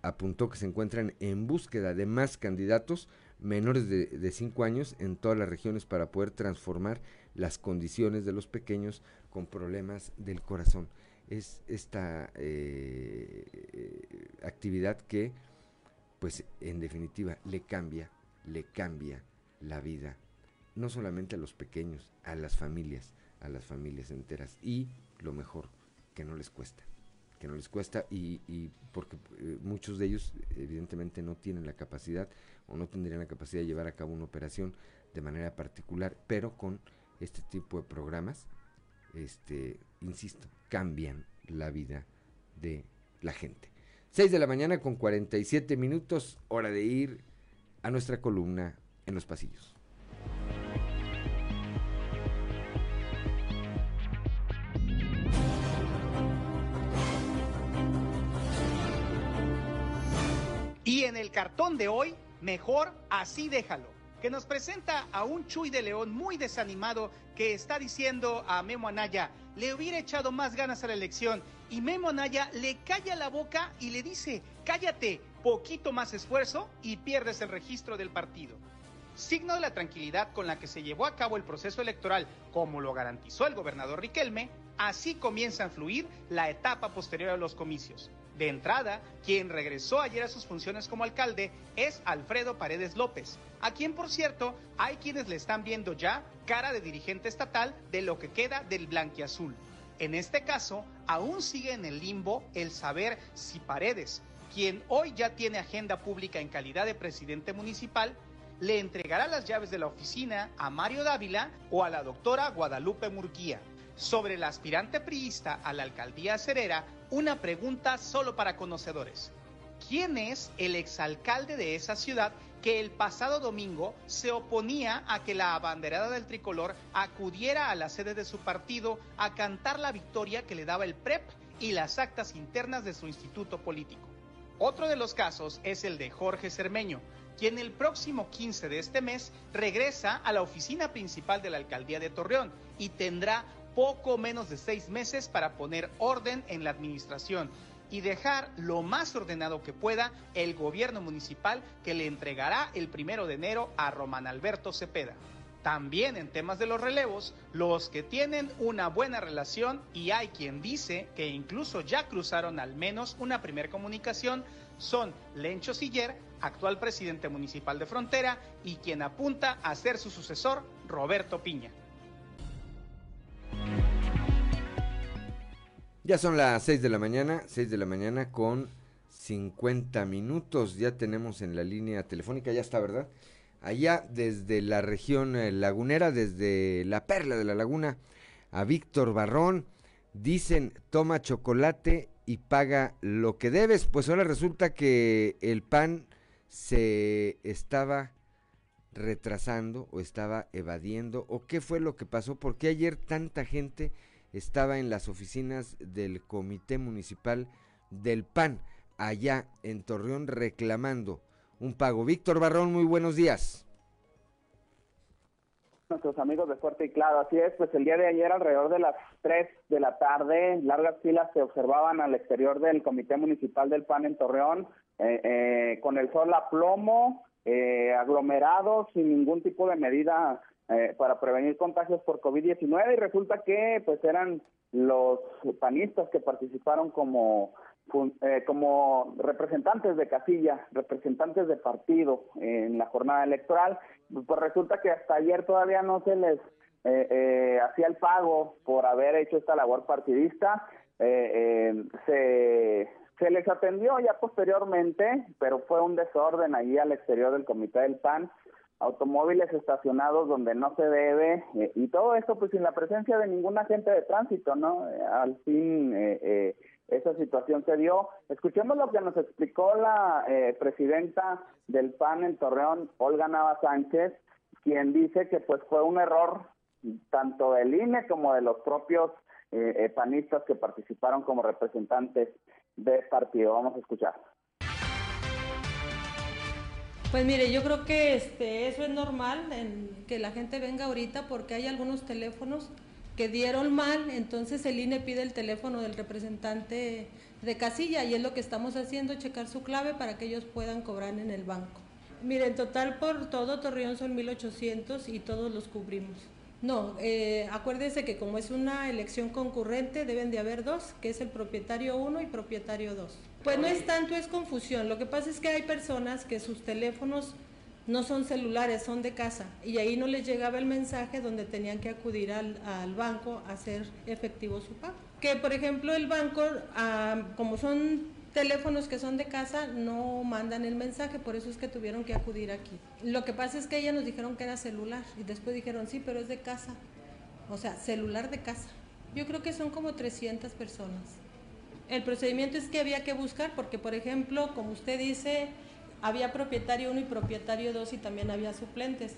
apuntó que se encuentran en búsqueda de más candidatos menores de 5 años en todas las regiones para poder transformar las condiciones de los pequeños con problemas del corazón. Es esta eh, actividad que, pues en definitiva, le cambia, le cambia la vida, no solamente a los pequeños, a las familias, a las familias enteras y lo mejor, que no les cuesta que no les cuesta y, porque eh, muchos de ellos evidentemente no tienen la capacidad o no tendrían la capacidad de llevar a cabo una operación de manera particular, pero con este tipo de programas, este, insisto, cambian la vida de la gente. 6 de la mañana con 47 minutos, hora de ir a nuestra columna en los pasillos. En el cartón de hoy, mejor así déjalo que nos presenta a un Chuy de León muy desanimado que está diciendo a Memo Anaya, le hubiera echado más ganas a la elección. Y Memo Anaya le calla la boca y le dice, cállate, poquito más esfuerzo y pierdes el registro del partido. Signo de la tranquilidad con la que se llevó a cabo el proceso electoral, como lo garantizó el gobernador Riquelme, así comienza a fluir la etapa posterior a los comicios. De entrada, quien regresó ayer a sus funciones como alcalde es Alfredo Paredes López, a quien por cierto hay quienes le están viendo ya cara de dirigente estatal de lo que queda del blanquiazul. En este caso, aún sigue en el limbo el saber si Paredes, quien hoy ya tiene agenda pública en calidad de presidente municipal, le entregará las llaves de la oficina a Mario Dávila o a la doctora Guadalupe Murguía. Sobre la aspirante priista a la alcaldía Cerera, una pregunta solo para conocedores. ¿Quién es el exalcalde de esa ciudad que el pasado domingo se oponía a que la abanderada del tricolor acudiera a la sede de su partido a cantar la victoria que le daba el PREP y las actas internas de su instituto político? Otro de los casos es el de Jorge Cermeño, quien el próximo 15 de este mes regresa a la oficina principal de la alcaldía de Torreón y tendrá poco menos de seis meses para poner orden en la administración y dejar lo más ordenado que pueda el gobierno municipal que le entregará el primero de enero a Román Alberto Cepeda. También en temas de los relevos, los que tienen una buena relación y hay quien dice que incluso ya cruzaron al menos una primera comunicación son Lencho Siller, actual presidente municipal de Frontera, y quien apunta a ser su sucesor, Roberto Piña. Ya son las 6 de la mañana, 6 de la mañana con 50 minutos. Ya tenemos en la línea telefónica, ya está, ¿verdad? Allá desde la región eh, lagunera, desde la perla de la laguna, a Víctor Barrón. Dicen, toma chocolate y paga lo que debes. Pues ahora resulta que el pan se estaba retrasando o estaba evadiendo. ¿O qué fue lo que pasó? ¿Por qué ayer tanta gente estaba en las oficinas del Comité Municipal del PAN, allá en Torreón, reclamando un pago. Víctor Barrón, muy buenos días. Nuestros amigos de Fuerte y Claro, así es, pues el día de ayer alrededor de las 3 de la tarde, largas filas se observaban al exterior del Comité Municipal del PAN en Torreón, eh, eh, con el sol a plomo, eh, aglomerados, sin ningún tipo de medida eh, para prevenir contagios por COVID-19 y resulta que pues eran los panistas que participaron como eh, como representantes de casilla, representantes de partido en la jornada electoral, pues resulta que hasta ayer todavía no se les eh, hacía el pago por haber hecho esta labor partidista, se, se les atendió ya posteriormente, pero fue un desorden allí al exterior del comité del PAN, automóviles estacionados donde no se debe eh, y todo esto pues sin la presencia de ningún agente de tránsito, ¿no? Eh, al fin eh, esa situación se dio. Escuchemos lo que nos explicó la presidenta del PAN en Torreón, Olga Nava Sánchez, quien dice que pues fue un error tanto del INE como de los propios eh, eh, panistas que participaron como representantes del partido. Vamos a escuchar. Pues mire, yo creo que este, eso es normal, en que la gente venga ahorita porque hay algunos teléfonos que dieron mal, entonces el INE pide el teléfono del representante de casilla y es lo que estamos haciendo, checar su clave para que ellos puedan cobrar en el banco. Mire, en total por todo Torreón son 1.800 y todos los cubrimos. No, eh, acuérdese que como es una elección concurrente deben de haber dos, que es el propietario 1 y propietario 2. Pues no es tanto, es confusión. Lo que pasa es que hay personas que sus teléfonos no son celulares, son de casa. Y ahí no les llegaba el mensaje donde tenían que acudir al, banco a hacer efectivo su pago. Que por ejemplo el banco, ah, como son teléfonos que son de casa no mandan el mensaje, por eso es que tuvieron que acudir aquí. Lo que pasa es que ellas nos dijeron que era celular y después dijeron, sí, pero es de casa. O sea, celular de casa. Yo creo que son como 300 personas. El procedimiento es que había que buscar porque, por ejemplo, como usted dice, había propietario 1 y propietario 2 y también había suplentes.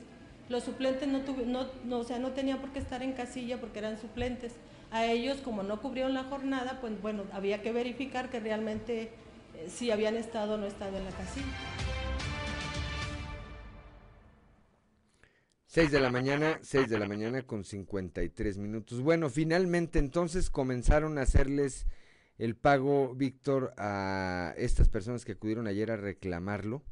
Los suplentes no, no, o sea, no tenían por qué estar en casilla porque eran suplentes a ellos, como no cubrieron la jornada, pues bueno, había que verificar que realmente eh, si habían estado o no estado en la casilla. 6 de la mañana, 6 de la mañana con 53 minutos. Bueno, finalmente entonces comenzaron a hacerles el pago, Víctor, a estas personas que acudieron ayer a reclamarlo.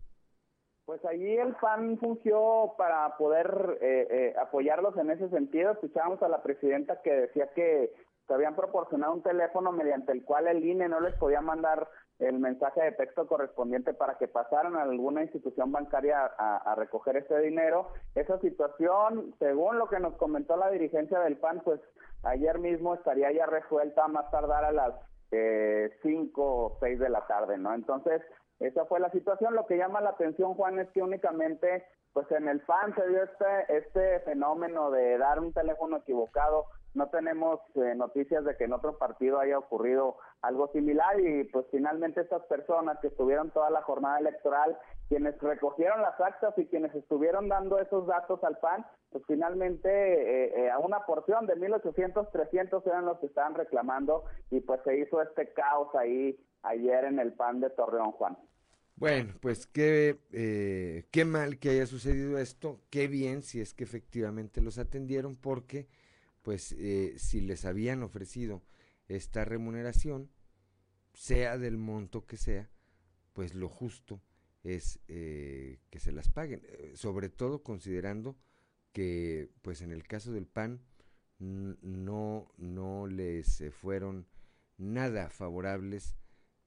Pues allí el PAN fungió para poder eh, eh, apoyarlos en ese sentido. Escuchábamos a la presidenta que decía que se habían proporcionado un teléfono mediante el cual el INE no les podía mandar el mensaje de texto correspondiente para que pasaran a alguna institución bancaria a, recoger ese dinero. Esa situación, según lo que nos comentó la dirigencia del PAN, pues ayer mismo estaría ya resuelta a más tardar a las 5 eh, o 6 de la tarde, ¿no? Entonces, esa fue la situación. Lo que llama la atención, Juan, es que únicamente, pues en el PAN se dio este, este fenómeno de dar un teléfono equivocado. No tenemos eh, noticias de que en otro partido haya ocurrido algo similar y pues finalmente estas personas que estuvieron toda la jornada electoral, quienes recogieron las actas y quienes estuvieron dando esos datos al PAN, pues finalmente eh, eh, a una porción de 1.800, 300 eran los que estaban reclamando y pues se hizo este caos ahí ayer en el PAN de Torreón, Juan. Bueno, pues qué, eh, qué mal que haya sucedido esto, qué bien si es que efectivamente los atendieron, porque pues eh, si les habían ofrecido esta remuneración, sea del monto que sea, pues lo justo es eh, que se las paguen, sobre todo considerando que pues en el caso del PAN no, no les fueron nada favorables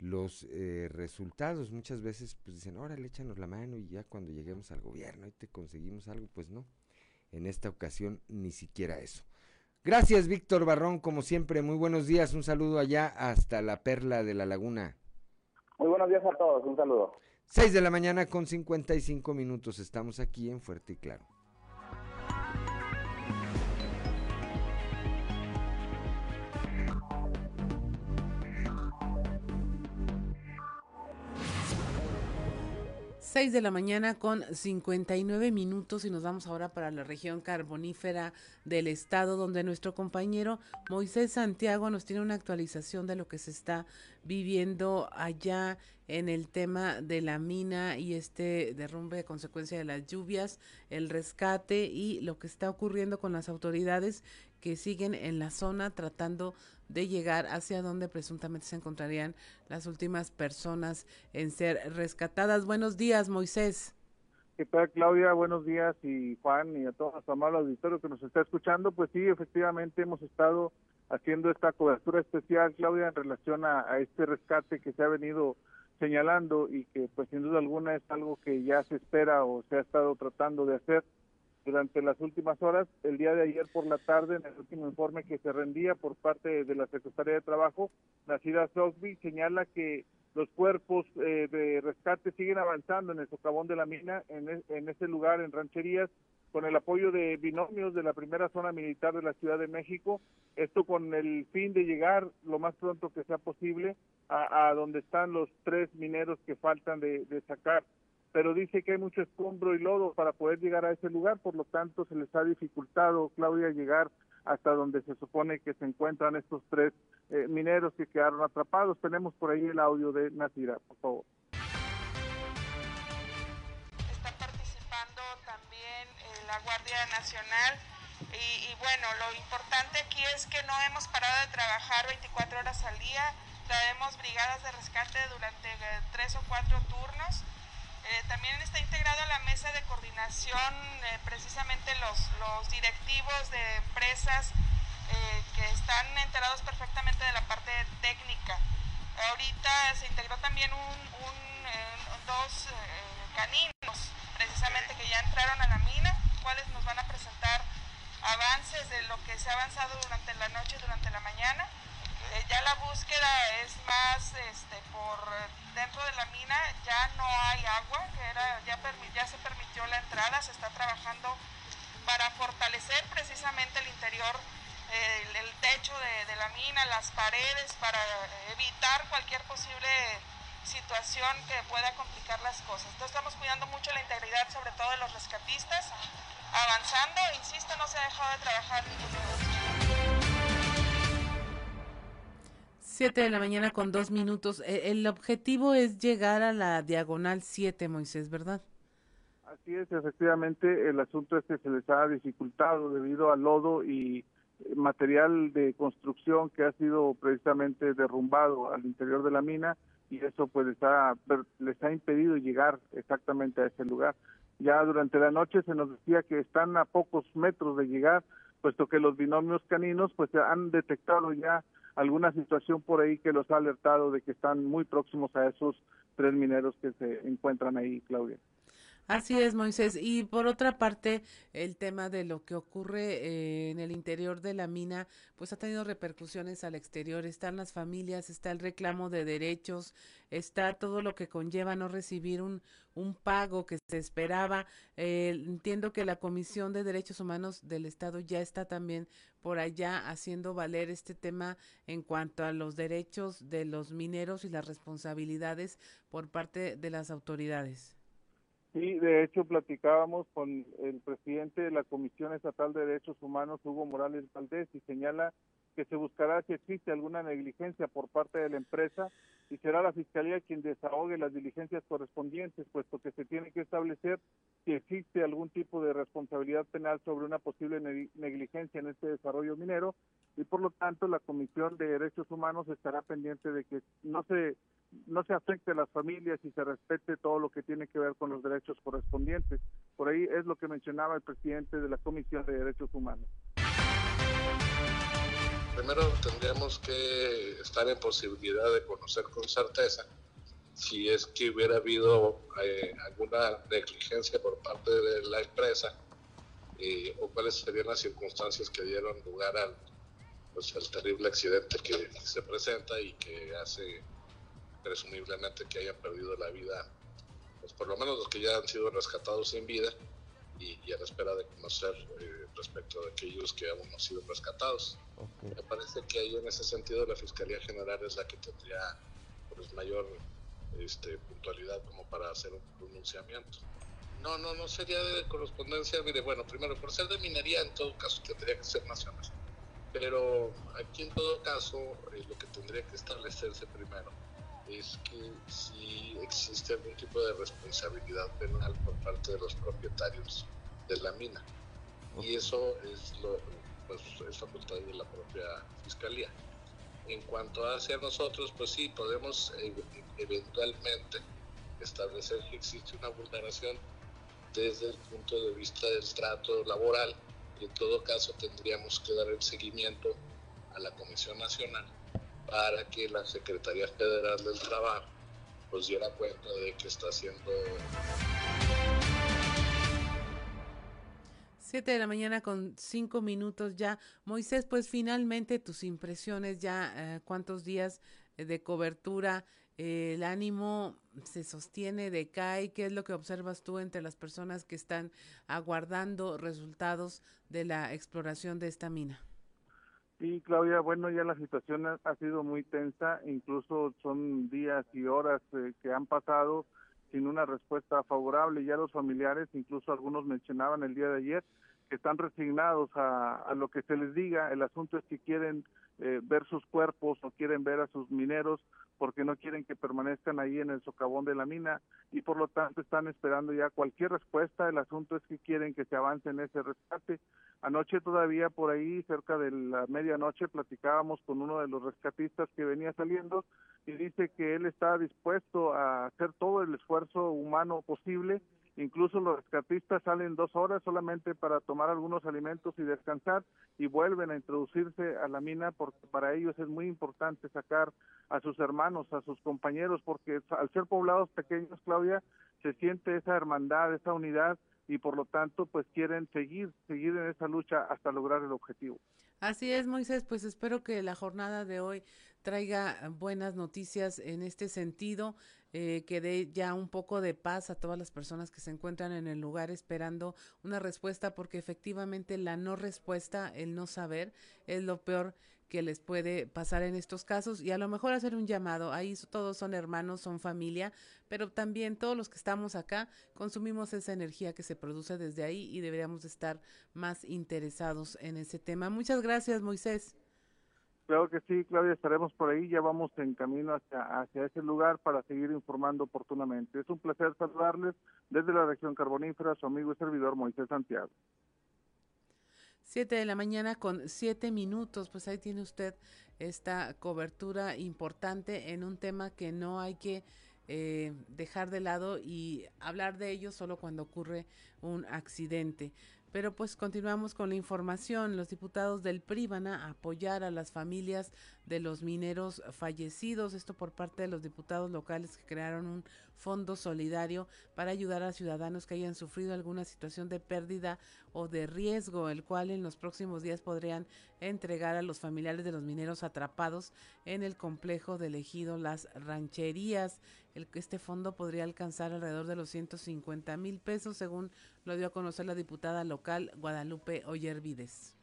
los eh, resultados. Muchas veces pues dicen, órale, échanos la mano y ya cuando lleguemos al gobierno y te conseguimos algo, pues no. En esta ocasión ni siquiera eso. Gracias, Víctor Barrón, como siempre, muy buenos días, un saludo allá hasta la Perla de la Laguna. Muy buenos días a todos, un saludo. 6 de la mañana con 55 minutos, estamos aquí en Fuerte y Claro. 6 de la mañana con 59 minutos y nos vamos ahora para la región carbonífera del estado donde nuestro compañero Moisés Santiago nos tiene una actualización de lo que se está viviendo allá en el tema de la mina y este derrumbe a consecuencia de las lluvias, el rescate y lo que está ocurriendo con las autoridades que siguen en la zona tratando de llegar hacia donde presuntamente se encontrarían las últimas personas en ser rescatadas. Buenos días, Moisés. ¿Qué tal, Claudia? Buenos días y Juan y a todos los amables auditorio que nos está escuchando. Pues sí, efectivamente hemos estado haciendo esta cobertura especial, Claudia, en relación a, a este rescate que se ha venido señalando y que pues sin duda alguna es algo que ya se espera o se ha estado tratando de hacer durante las últimas horas. El día de ayer por la tarde, en el último informe que se rendía por parte de la Secretaría de Trabajo, la ciudad Sosby señala que los cuerpos eh, de rescate siguen avanzando en el socavón de la mina, en, e, en ese lugar, en rancherías, con el apoyo de binomios de la primera zona militar de la Ciudad de México, esto con el fin de llegar lo más pronto que sea posible a, donde están los tres mineros que faltan de sacar pero dice que hay mucho escombro y lodo para poder llegar a ese lugar, por lo tanto se les ha dificultado, Claudia, llegar hasta donde se supone que se encuentran estos tres eh, mineros que quedaron atrapados. Tenemos por ahí el audio de Natira, por favor. Está participando también eh, la Guardia Nacional y, bueno, lo importante aquí es que no hemos parado de trabajar 24 horas al día, traemos brigadas de rescate durante eh, tres o cuatro turnos eh, también está integrado a la mesa de coordinación eh, precisamente los, los, directivos de empresas eh, que están enterados perfectamente de la parte técnica. Ahorita se integró también un, dos caninos precisamente que ya entraron a la mina, cuales nos van a presentar avances de lo que se ha avanzado durante la noche y durante la mañana. Ya la búsqueda es más este, por dentro de la mina ya no hay agua, que era, ya, ya se permitió la entrada, se está trabajando para fortalecer precisamente el interior, el, techo de, la mina, las paredes, para evitar cualquier posible situación que pueda complicar las cosas. Entonces estamos cuidando mucho la integridad, sobre todo de los rescatistas, avanzando, insisto, no se ha dejado de trabajar 7 de la mañana con dos minutos. E, el objetivo es llegar a la diagonal 7, Moisés, ¿verdad? Así es, efectivamente, el asunto es que se les ha dificultado debido al lodo y material de construcción que ha sido precisamente derrumbado al interior de la mina y eso pues les ha, les ha impedido llegar exactamente a ese lugar. Ya durante la noche se nos decía que están a pocos metros de llegar, puesto que los binomios caninos pues han detectado ya alguna situación por ahí que los ha alertado de que están muy próximos a esos tres mineros que se encuentran ahí, Claudia. Así es, Moisés. Y por otra parte, el tema de lo que ocurre eh, en el interior de la mina, pues ha tenido repercusiones al exterior. Están las familias, está el reclamo de derechos, está todo lo que conlleva no recibir un, un pago que se esperaba. Eh, entiendo que la Comisión de Derechos Humanos del Estado ya está también por allá haciendo valer este tema en cuanto a los derechos de los mineros y las responsabilidades por parte de las autoridades. Sí, de hecho platicábamos con el presidente de la Comisión Estatal de Derechos Humanos, Hugo Morales Valdés, y señala que se buscará si existe alguna negligencia por parte de la empresa y será la Fiscalía quien desahogue las diligencias correspondientes, puesto que se tiene que establecer si existe algún tipo de responsabilidad penal sobre una posible negligencia en este desarrollo minero y por lo tanto la Comisión de Derechos Humanos estará pendiente de que no se no se afecte a las familias y se respete todo lo que tiene que ver con los derechos correspondientes. Por ahí es lo que mencionaba el presidente de la Comisión de Derechos Humanos. Primero tendríamos que estar en posibilidad de conocer con certeza si es que hubiera habido eh, alguna negligencia por parte de la empresa eh, o cuáles serían las circunstancias que dieron lugar al pues, el terrible accidente que se presenta y que hace presumiblemente que hayan perdido la vida, pues por lo menos los que ya han sido rescatados sin vida y, a la espera de conocer eh, respecto de aquellos que aún no han sido rescatados. Me parece que ahí en ese sentido la Fiscalía General es la que tendría pues, mayor este, puntualidad como para hacer un pronunciamiento. No, no, no sería de correspondencia. Mire, bueno, primero, por ser de minería, en todo caso tendría que ser nacional. Pero aquí, en todo caso, eh, lo que tendría que establecerse primero es que si existe algún tipo de responsabilidad penal por parte de los propietarios de la mina. Y eso es, lo, pues, es facultad de la propia fiscalía. En cuanto hacia nosotros, pues sí, podemos eh, eventualmente establecer que existe una vulneración desde el punto de vista del trato laboral y en todo caso tendríamos que dar el seguimiento a la Comisión Nacional para que la Secretaría Federal del Trabajo pues diera cuenta de que está haciendo... Siete de la mañana con cinco minutos ya. Moisés, pues finalmente tus impresiones ya, eh, cuántos días de cobertura, eh, el ánimo se sostiene, decae, ¿qué es lo que observas tú entre las personas que están aguardando resultados de la exploración de esta mina? Sí, Claudia, bueno, ya la situación ha, sido muy tensa, incluso son días y horas eh, que han pasado sin una respuesta favorable. Ya los familiares, incluso algunos mencionaban el día de ayer, que están resignados a, lo que se les diga. El asunto es que quieren eh, ver sus cuerpos o quieren ver a sus mineros porque no quieren que permanezcan ahí en el socavón de la mina y por lo tanto están esperando ya cualquier respuesta. El asunto es que quieren que se avance en ese rescate. Anoche todavía por ahí, cerca de la medianoche, platicábamos con uno de los rescatistas que venía saliendo y dice que él está dispuesto a hacer todo el esfuerzo humano posible Incluso los rescatistas salen dos horas solamente para tomar algunos alimentos y descansar y vuelven a introducirse a la mina porque para ellos es muy importante sacar a sus hermanos, a sus compañeros, porque al ser poblados pequeños, Claudia, se siente esa hermandad, esa unidad y por lo tanto pues quieren seguir, seguir en esa lucha hasta lograr el objetivo. Así es, Moisés, pues espero que la jornada de hoy traiga buenas noticias en este sentido eh, que dé ya un poco de paz a todas las personas que se encuentran en el lugar esperando una respuesta, porque efectivamente la no respuesta, el no saber, es lo peor que les puede pasar en estos casos y a lo mejor hacer un llamado. Ahí todos son hermanos, son familia, pero también todos los que estamos acá consumimos esa energía que se produce desde ahí y deberíamos estar más interesados en ese tema. Muchas gracias, Moisés. Claro que sí, Claudia, estaremos por ahí, ya vamos en camino hacia, hacia ese lugar para seguir informando oportunamente. Es un placer saludarles desde la región carbonífera, su amigo y servidor Moisés Santiago. Siete de la mañana con siete minutos, pues ahí tiene usted esta cobertura importante en un tema que no hay que eh, dejar de lado y hablar de ello solo cuando ocurre un accidente. Pero pues continuamos con la información. Los diputados del PRI a apoyar a las familias de los mineros fallecidos. Esto por parte de los diputados locales que crearon un fondo solidario para ayudar a ciudadanos que hayan sufrido alguna situación de pérdida o de riesgo, el cual en los próximos días podrían entregar a los familiares de los mineros atrapados en el complejo de ejido Las Rancherías. El, este fondo podría alcanzar alrededor de los 150 mil pesos, según lo dio a conocer la diputada local Guadalupe Ollervides.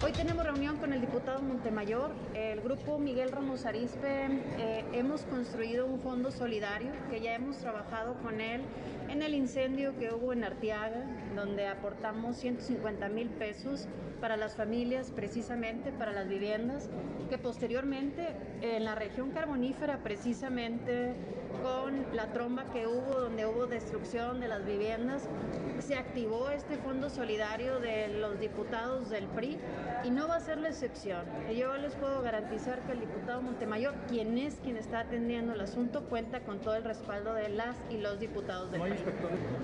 Hoy tenemos reunión con el diputado Montemayor. El grupo Miguel Ramos Arispe eh, hemos construido un fondo solidario que ya hemos trabajado con él en el incendio que hubo en Arteaga, donde aportamos 150 mil pesos para las familias, precisamente para las viviendas, que posteriormente en la región carbonífera, precisamente con la tromba que hubo, donde hubo destrucción de las viviendas, se activó este fondo solidario de los diputados del PRI y no va a ser la excepción. Yo les puedo garantizar que el diputado Montemayor, quien es quien está atendiendo el asunto, cuenta con todo el respaldo de las y los diputados del país.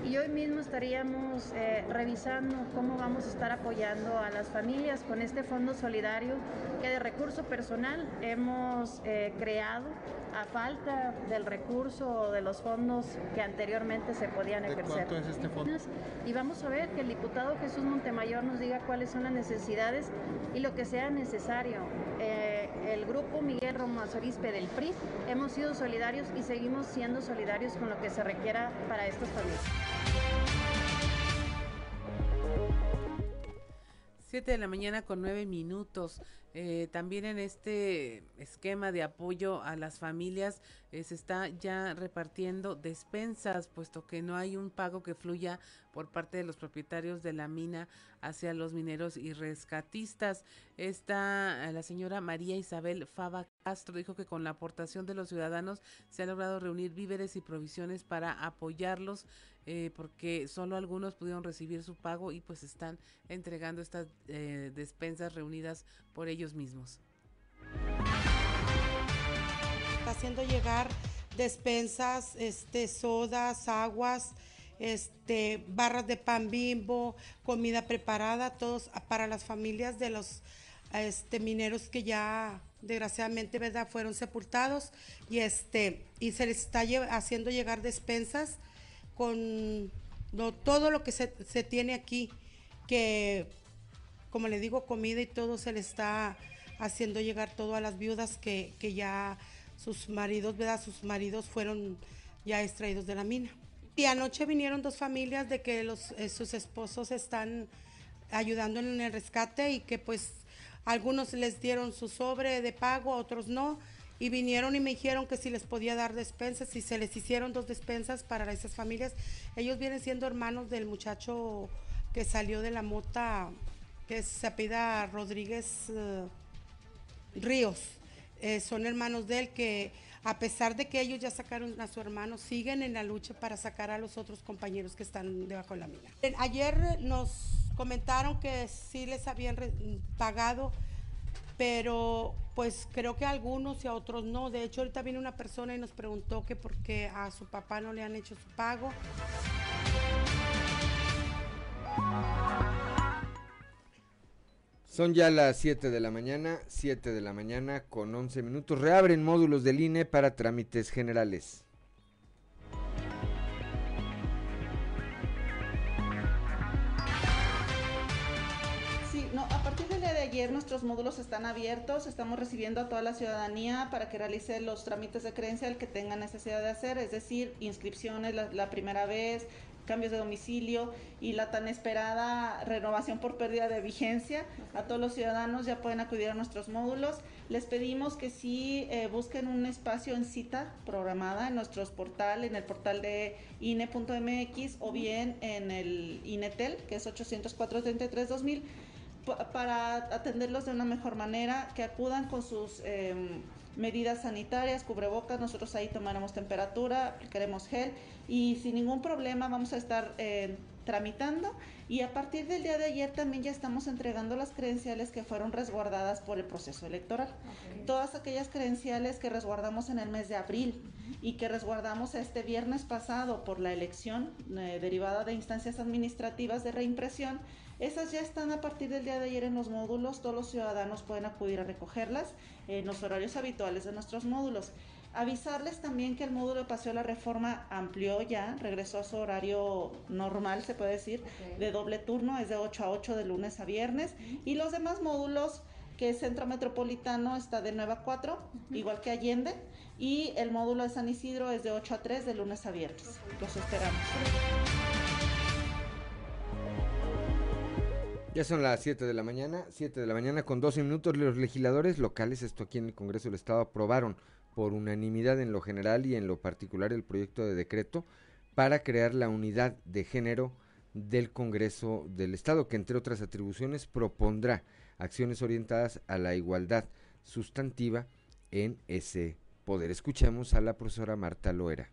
Y hoy mismo estaríamos eh, revisando cómo vamos a estar apoyando a las familias con este fondo solidario que de recurso personal hemos eh, creado a falta del recurso o de los fondos que anteriormente se podían ejercer. ¿Cuánto es este fondo? Y vamos a ver que el diputado Jesús Montemayor nos diga cuáles son las necesidades y lo que sea necesario. Eh, el grupo Miguel Romas Arispe del PRI hemos sido solidarios y seguimos siendo solidarios con lo que se requiera para estas familias. 7 de la mañana con 9 minutos. Eh, también en este esquema de apoyo a las familias eh, se está ya repartiendo despensas, puesto que no hay un pago que fluya por parte de los propietarios de la mina hacia los mineros y rescatistas. Esta, la señora María Isabel Fava Castro dijo que con la aportación de los ciudadanos se ha logrado reunir víveres y provisiones para apoyarlos eh, porque solo algunos pudieron recibir su pago y pues están entregando estas eh, despensas reunidas por ellos mismos. Haciendo llegar despensas, este, sodas, aguas, este, barras de pan bimbo, comida preparada, todos para las familias de los este, mineros que ya desgraciadamente verdad fueron sepultados. Y este y se les está haciendo llegar despensas con todo lo que se, tiene aquí, que como le digo, comida y todo se le está haciendo llegar todo a las viudas que, ya sus maridos, ¿verdad? Sus maridos fueron ya extraídos de la mina. Y anoche vinieron dos familias de que los, eh, sus esposos están ayudando en el rescate y que pues algunos les dieron su sobre de pago, otros no, y vinieron y me dijeron que si les podía dar despensas y se les hicieron dos despensas para esas familias. Ellos vienen siendo hermanos del muchacho que salió de la mota, que se apida Rodríguez eh, Ríos. Eh, son hermanos de él que a pesar de que ellos ya sacaron a su hermano, siguen en la lucha para sacar a los otros compañeros que están debajo de la mina. Ayer nos comentaron que sí les habían pagado pero pues creo que a algunos y a otros no. De hecho, ahorita viene una persona y nos preguntó que por qué a su papá no le han hecho su pago. Son ya las 7 de la mañana, 7 de la mañana con 11 minutos. Reabren módulos del INE para trámites generales. ayer nuestros módulos están abiertos, estamos recibiendo a toda la ciudadanía para que realice los trámites de credencial que tengan necesidad de hacer, es decir, inscripciones la, primera vez, cambios de domicilio y la tan esperada renovación por pérdida de vigencia. A todos los ciudadanos ya pueden acudir a nuestros módulos. Les pedimos que sí eh, busquen un espacio en cita programada en nuestros portales, en el portal de INE.mx o bien en el INETEL, que es 804 33 2000 para atenderlos de una mejor manera, que acudan con sus em, medidas sanitarias, cubrebocas, nosotros ahí tomaremos temperatura, aplicaremos gel y sin ningún problema vamos a estar eh, tramitando. Y a partir del día de ayer también ya estamos entregando las credenciales que fueron resguardadas por el proceso electoral. Todas aquellas credenciales que resguardamos en el mes de abril y que resguardamos este viernes pasado por la elección eh, derivada de instancias administrativas de reimpresión, esas ya están a partir del día de ayer en los módulos, todos los ciudadanos pueden acudir a recogerlas en los horarios habituales de nuestros módulos. Avisarles también que el módulo de Paseo de la Reforma amplió ya, regresó a su horario normal, se puede decir, de doble turno, es de 8 a 8 de lunes a viernes. Y los demás módulos, que es Centro Metropolitano, está de 9 a 4, igual que Allende. Y el módulo de San Isidro es de 8 a 3 de lunes a viernes. Los esperamos. Ya son las 7 de la mañana, 7 de la mañana con 12 minutos. Los legisladores locales, esto aquí en el Congreso del Estado, aprobaron por unanimidad en lo general y en lo particular el proyecto de decreto para crear la unidad de género del Congreso del Estado, que entre otras atribuciones propondrá acciones orientadas a la igualdad sustantiva en ese poder. Escuchemos a la profesora Marta Loera.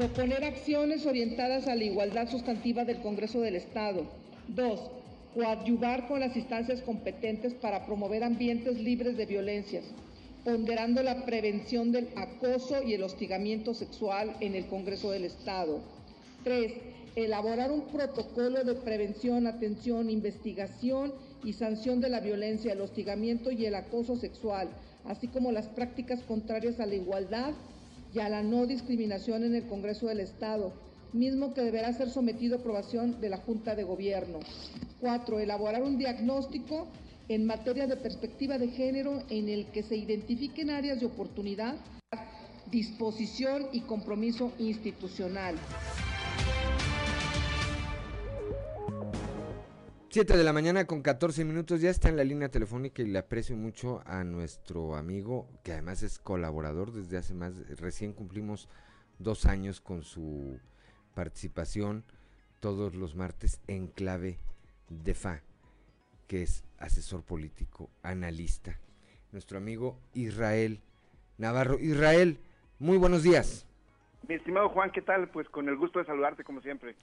Proponer acciones orientadas a la igualdad sustantiva del Congreso del Estado. Dos, coadyuvar con las instancias competentes para promover ambientes libres de violencias, ponderando la prevención del acoso y el hostigamiento sexual en el Congreso del Estado. Tres, elaborar un protocolo de prevención, atención, investigación y sanción de la violencia, el hostigamiento y el acoso sexual, así como las prácticas contrarias a la igualdad y a la no discriminación en el Congreso del Estado, mismo que deberá ser sometido a aprobación de la Junta de Gobierno. Cuatro, elaborar un diagnóstico en materia de perspectiva de género en el que se identifiquen áreas de oportunidad, disposición y compromiso institucional. 7 de la mañana con 14 minutos, ya está en la línea telefónica y le aprecio mucho a nuestro amigo, que además es colaborador desde hace más, recién cumplimos dos años con su participación todos los martes en clave de FA, que es asesor político, analista. Nuestro amigo Israel Navarro. Israel, muy buenos días. Mi estimado Juan, ¿qué tal? Pues con el gusto de saludarte como siempre.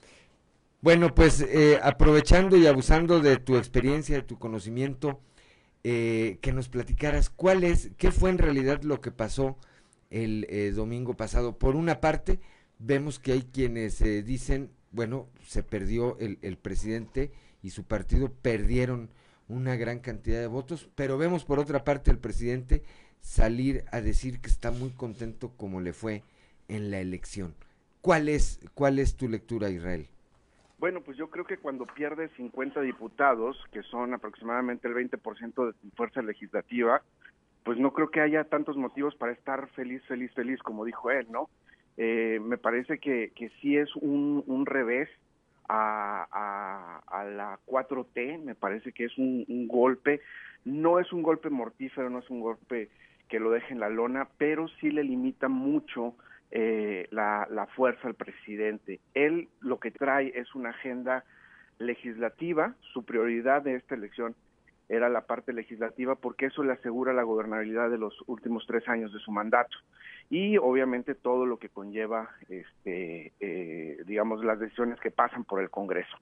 Bueno, pues eh, aprovechando y abusando de tu experiencia, de tu conocimiento, eh, que nos platicaras cuál es, qué fue en realidad lo que pasó el eh, domingo pasado. Por una parte, vemos que hay quienes dicen, bueno, se perdió el, el presidente y su partido perdieron una gran cantidad de votos, pero vemos por otra parte el presidente salir a decir que está muy contento como le fue en la elección. ¿Cuál es, cuál es tu lectura, Israel? Bueno, pues yo creo que cuando pierdes 50 diputados, que son aproximadamente el 20% de tu fuerza legislativa, pues no creo que haya tantos motivos para estar feliz, feliz, feliz, como dijo él, ¿no? Eh, me parece que, que sí es un, revés a, a, la 4T, me parece que es un, golpe, no es un golpe mortífero, no es un golpe que lo deje en la lona, pero sí le limita mucho eh, la, la fuerza al presidente. Él lo que trae es una agenda legislativa, su prioridad de esta elección era la parte legislativa porque eso le asegura la gobernabilidad de los últimos tres años de su mandato y obviamente todo lo que conlleva, este, eh, digamos, las decisiones que pasan por el Congreso.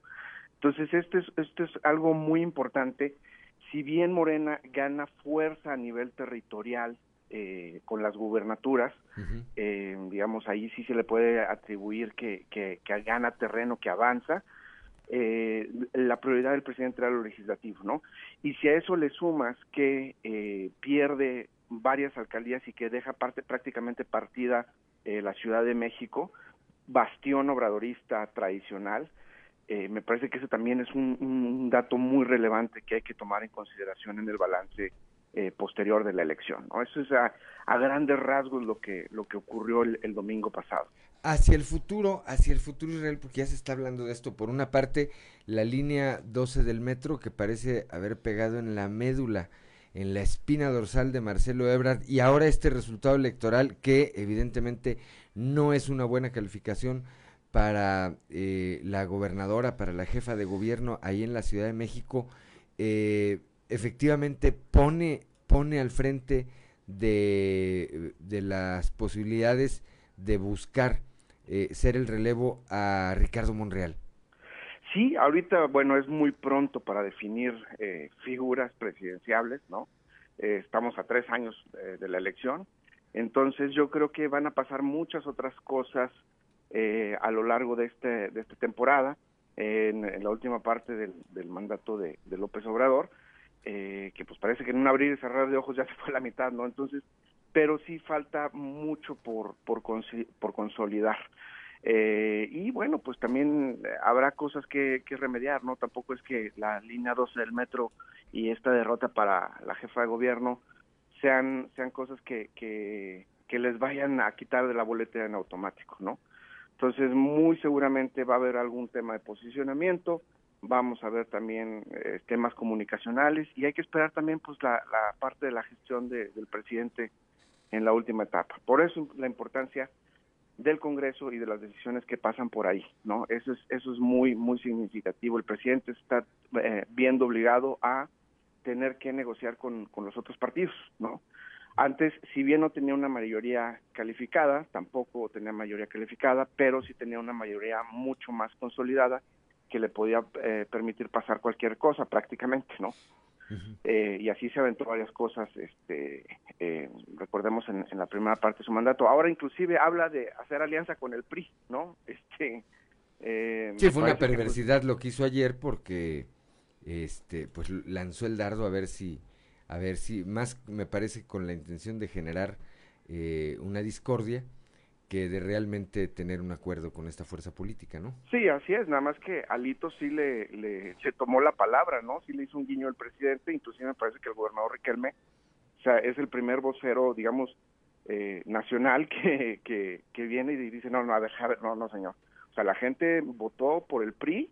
Entonces, esto es, esto es algo muy importante. Si bien Morena gana fuerza a nivel territorial eh, con las gubernaturas, uh -huh. eh, digamos, ahí sí se le puede atribuir que, que, que gana terreno, que avanza, eh, la prioridad del presidente era lo legislativo, ¿no? Y si a eso le sumas que eh, pierde varias alcaldías y que deja parte prácticamente partida eh, la Ciudad de México, bastión obradorista tradicional, eh, me parece que ese también es un, un, dato muy relevante que hay que tomar en consideración en el balance eh, posterior de la elección. ¿no? Eso es a, a, grandes rasgos lo que, lo que ocurrió el, el, domingo pasado. Hacia el futuro, hacia el futuro Israel, porque ya se está hablando de esto. Por una parte, la línea 12 del metro que parece haber pegado en la médula, en la espina dorsal de Marcelo Ebrard, y ahora este resultado electoral que evidentemente no es una buena calificación para eh, la gobernadora, para la jefa de gobierno ahí en la Ciudad de México. Eh, efectivamente pone, pone al frente de, de las posibilidades de buscar eh, ser el relevo a Ricardo Monreal. Sí, ahorita, bueno, es muy pronto para definir eh, figuras presidenciables, ¿no? Eh, estamos a tres años de la elección, entonces yo creo que van a pasar muchas otras cosas a lo largo de, este, de esta temporada, en, la última parte del, mandato de López Obrador, eh, que pues parece que en un abrir y cerrar de ojos ya *laughs* se fue la mitad, ¿no? Entonces, pero sí falta mucho por, por, por consolidar. Eh, y bueno, pues también habrá cosas que, que, remediar, ¿no? Tampoco es que la línea 12 del metro y esta derrota para la jefa de gobierno sean, sean cosas que, que les vayan a quitar de la boleta en automático, ¿no? Entonces, muy seguramente va a haber algún tema de posicionamiento, vamos a ver también eh, temas comunicacionales y hay que esperar también pues la, la parte de la gestión de, del presidente en la última etapa. Por eso la importancia del Congreso y de las decisiones que pasan por ahí, ¿no? Eso es eso es muy muy significativo. El presidente está eh, viendo obligado a tener que negociar con, con los otros partidos, ¿no? Antes, si bien no tenía una mayoría calificada, tampoco tenía mayoría calificada, pero sí tenía una mayoría mucho más consolidada que le podía eh, permitir pasar cualquier cosa prácticamente, ¿no? Uh -huh. eh, y así se aventó varias cosas, este, eh, recordemos en, en, la primera parte de su mandato. Ahora inclusive habla de hacer alianza con el PRI, ¿no? Este, eh, sí, fue una perversidad que, lo que hizo ayer porque, este, pues lanzó el dardo a ver si, a ver si, más me parece con la intención de generar eh, una discordia que de realmente tener un acuerdo con esta fuerza política, ¿no? Sí, así es, nada más que Alito sí le, le se tomó la palabra, ¿no? Sí le hizo un guiño al presidente, inclusive me parece que el gobernador Riquelme, o sea, es el primer vocero, digamos, eh, nacional *laughs* que, que, que viene y dice, no, no, a ver, no, no, señor. O sea, la gente votó por el PRI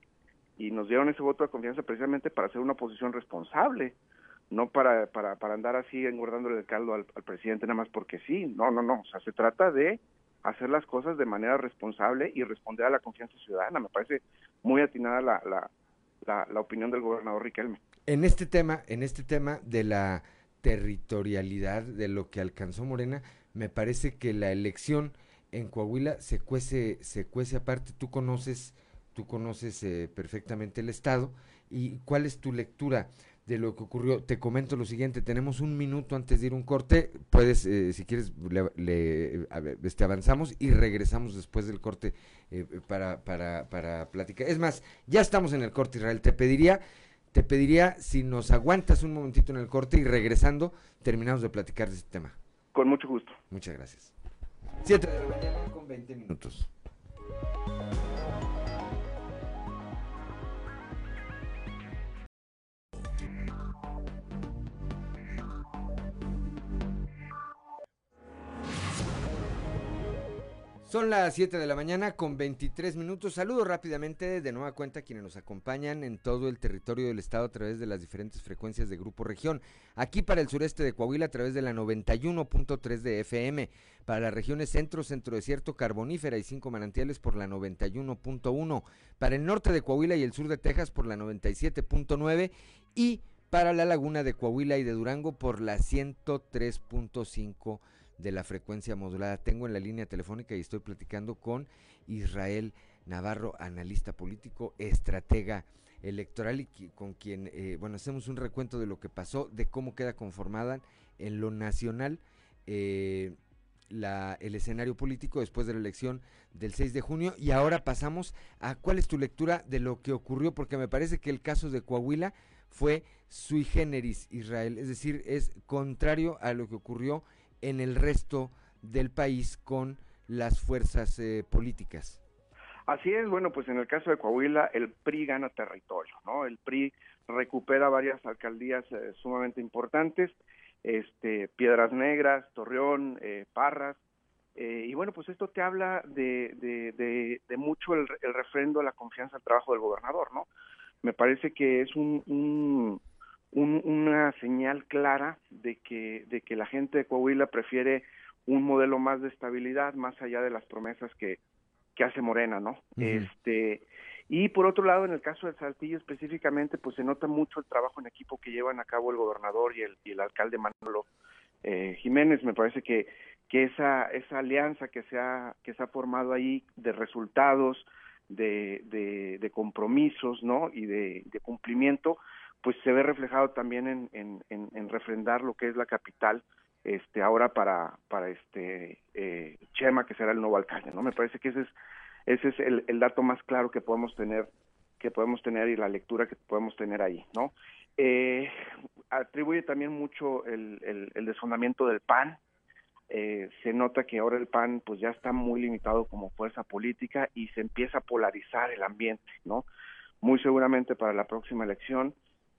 y nos dieron ese voto de confianza precisamente para hacer una oposición responsable, no para, para, para andar así engordándole el caldo al, al presidente nada más porque sí, no, no, no, o sea, se trata de hacer las cosas de manera responsable y responder a la confianza ciudadana. Me parece muy atinada la, la, la, la, opinión del gobernador Riquelme. En este tema, en este tema de la territorialidad de lo que alcanzó Morena, me parece que la elección en Coahuila se cuece, se cuece aparte. Tú conoces, tú conoces eh, perfectamente el estado y cuál es tu lectura de lo que ocurrió. Te comento lo siguiente, tenemos un minuto antes de ir un corte, puedes, eh, si quieres, le, le ver, este, avanzamos y regresamos después del corte eh, para, para, para platicar. Es más, ya estamos en el corte, Israel, te pediría, te pediría si nos aguantas un momentito en el corte y regresando terminamos de platicar de este tema. Con mucho gusto. Muchas gracias. 7 de la mañana con 20 minutos. Son las 7 de la mañana con 23 minutos. Saludo rápidamente de nueva cuenta a quienes nos acompañan en todo el territorio del estado a través de las diferentes frecuencias de Grupo Región. Aquí para el sureste de Coahuila a través de la 91.3 de FM. Para las regiones centro, centro desierto, carbonífera y cinco manantiales por la 91.1. Para el norte de Coahuila y el sur de Texas por la 97.9. Y para la laguna de Coahuila y de Durango por la 103.5 de la frecuencia modulada. Tengo en la línea telefónica y estoy platicando con Israel Navarro, analista político, estratega electoral y con quien, eh, bueno, hacemos un recuento de lo que pasó, de cómo queda conformada en lo nacional eh, la, el escenario político después de la elección del 6 de junio. Y ahora pasamos a cuál es tu lectura de lo que ocurrió, porque me parece que el caso de Coahuila fue sui generis Israel, es decir, es contrario a lo que ocurrió en el resto del país con las fuerzas eh, políticas. Así es, bueno, pues en el caso de Coahuila el PRI gana territorio, ¿no? El PRI recupera varias alcaldías eh, sumamente importantes, este, Piedras Negras, Torreón, eh, Parras, y bueno, pues esto te habla de, de, de, mucho el, el, refrendo a la confianza al trabajo del gobernador, ¿no? Me parece que es un, un una señal clara de que, de que la gente de Coahuila prefiere un modelo más de estabilidad, más allá de las promesas que, que hace Morena, ¿no? Este y por otro lado, en el caso de Saltillo específicamente, pues se nota mucho el trabajo en equipo que llevan a cabo el gobernador y el, y el alcalde Manolo eh, Jiménez. Me parece que, que esa, esa alianza que se ha, que se ha formado ahí de resultados, de, de, de compromisos, ¿no? Y de, de cumplimiento, pues se ve reflejado también en, en, en, refrendar lo que es la capital este ahora para para este eh, Chema que será el nuevo alcalde no me parece que ese es ese es el, dato más claro que podemos tener que podemos tener y la lectura que podemos tener ahí no eh, atribuye también mucho el, el, el del PAN. Eh, se nota que ahora el PAN pues ya está muy limitado como fuerza política y se empieza a polarizar el ambiente no muy seguramente para la próxima elección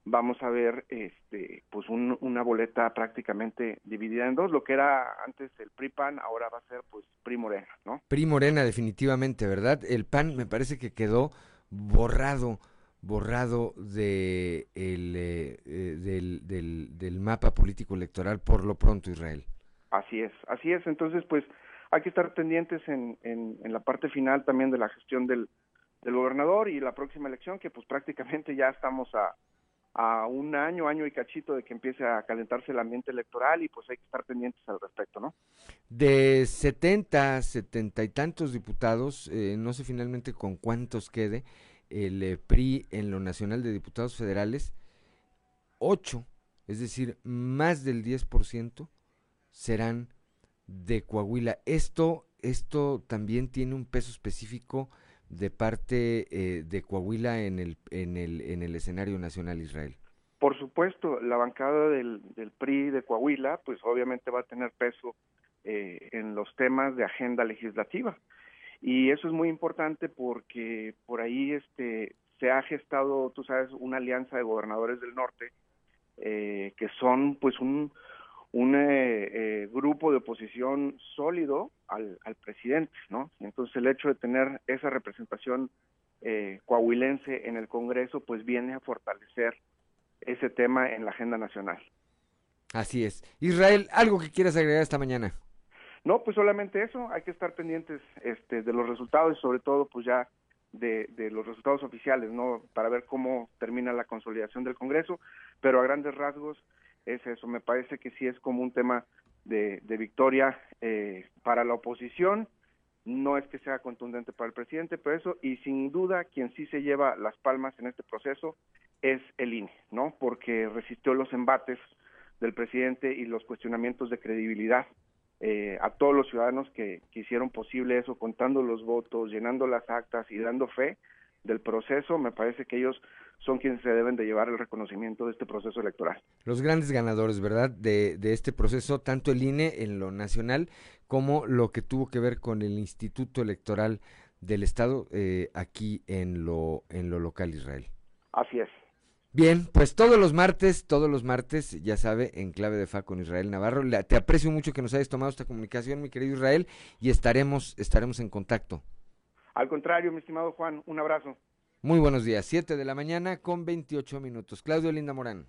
vamos a ver este pues una boleta prácticamente dividida en dos lo que era antes el PRI PAN ahora va a ser pues PRI Morena no PRI Morena definitivamente verdad el PAN me parece que quedó borrado borrado de el, eh, eh, del, del, del mapa político electoral por lo pronto Israel. Así es así es. Entonces pues hay que estar pendientes en, en, en la parte final también de la gestión del, del gobernador y la próxima elección que pues prácticamente ya estamos a a un año, año y cachito de que empiece a calentarse el ambiente electoral y pues hay que estar pendientes al respecto, ¿no? De 70, 70 y tantos diputados, eh, no sé finalmente con cuántos quede el eh, PRI en lo nacional de diputados federales, 8, es decir, más del 10% serán de Coahuila. Esto, esto también tiene un peso específico de parte eh, de Coahuila en el, en, el, en el escenario nacional Israel? Por supuesto, la bancada del, del PRI de Coahuila, pues obviamente va a tener peso eh, en los temas de agenda legislativa. Y eso es muy importante porque por ahí este, se ha gestado, tú sabes, una alianza de gobernadores del norte eh, que son pues un, un eh, eh, grupo de oposición sólido al, al, presidente, ¿no? Entonces el hecho de tener esa representación eh, coahuilense en el Congreso, pues viene a fortalecer ese tema en la agenda nacional. Así es. Israel, ¿algo que quieras agregar esta mañana? No, pues solamente eso, hay que estar pendientes este, de los resultados y sobre todo pues ya de, de, los resultados oficiales, ¿no? Para ver cómo termina la consolidación del Congreso, pero a grandes rasgos es eso. Me parece que sí es como un tema de, de victoria eh, para la oposición. No es que sea contundente para el presidente, pero eso, y sin duda, quien sí se lleva las palmas en este proceso es el INE, ¿no? Porque resistió los embates del presidente y los cuestionamientos de credibilidad eh, a todos los ciudadanos que, que hicieron posible eso, contando los votos, llenando las actas y dando fe del proceso, me parece que ellos son quienes se deben de llevar el reconocimiento de este proceso electoral. Los grandes ganadores, ¿verdad?, de, de este proceso, tanto el INE en lo nacional como lo que tuvo que ver con el Instituto Electoral del Estado eh, aquí en lo, en lo local Israel. Así es. Bien, pues todos los martes, todos los martes, ya sabe, en clave de fa con Israel Navarro. te aprecio mucho que nos hayas tomado esta comunicación, mi querido Israel, y estaremos, estaremos en contacto. Al contrario, mi estimado Juan, un abrazo. Muy buenos días, 7 de la mañana con 28 minutos. Claudio Linda Morán.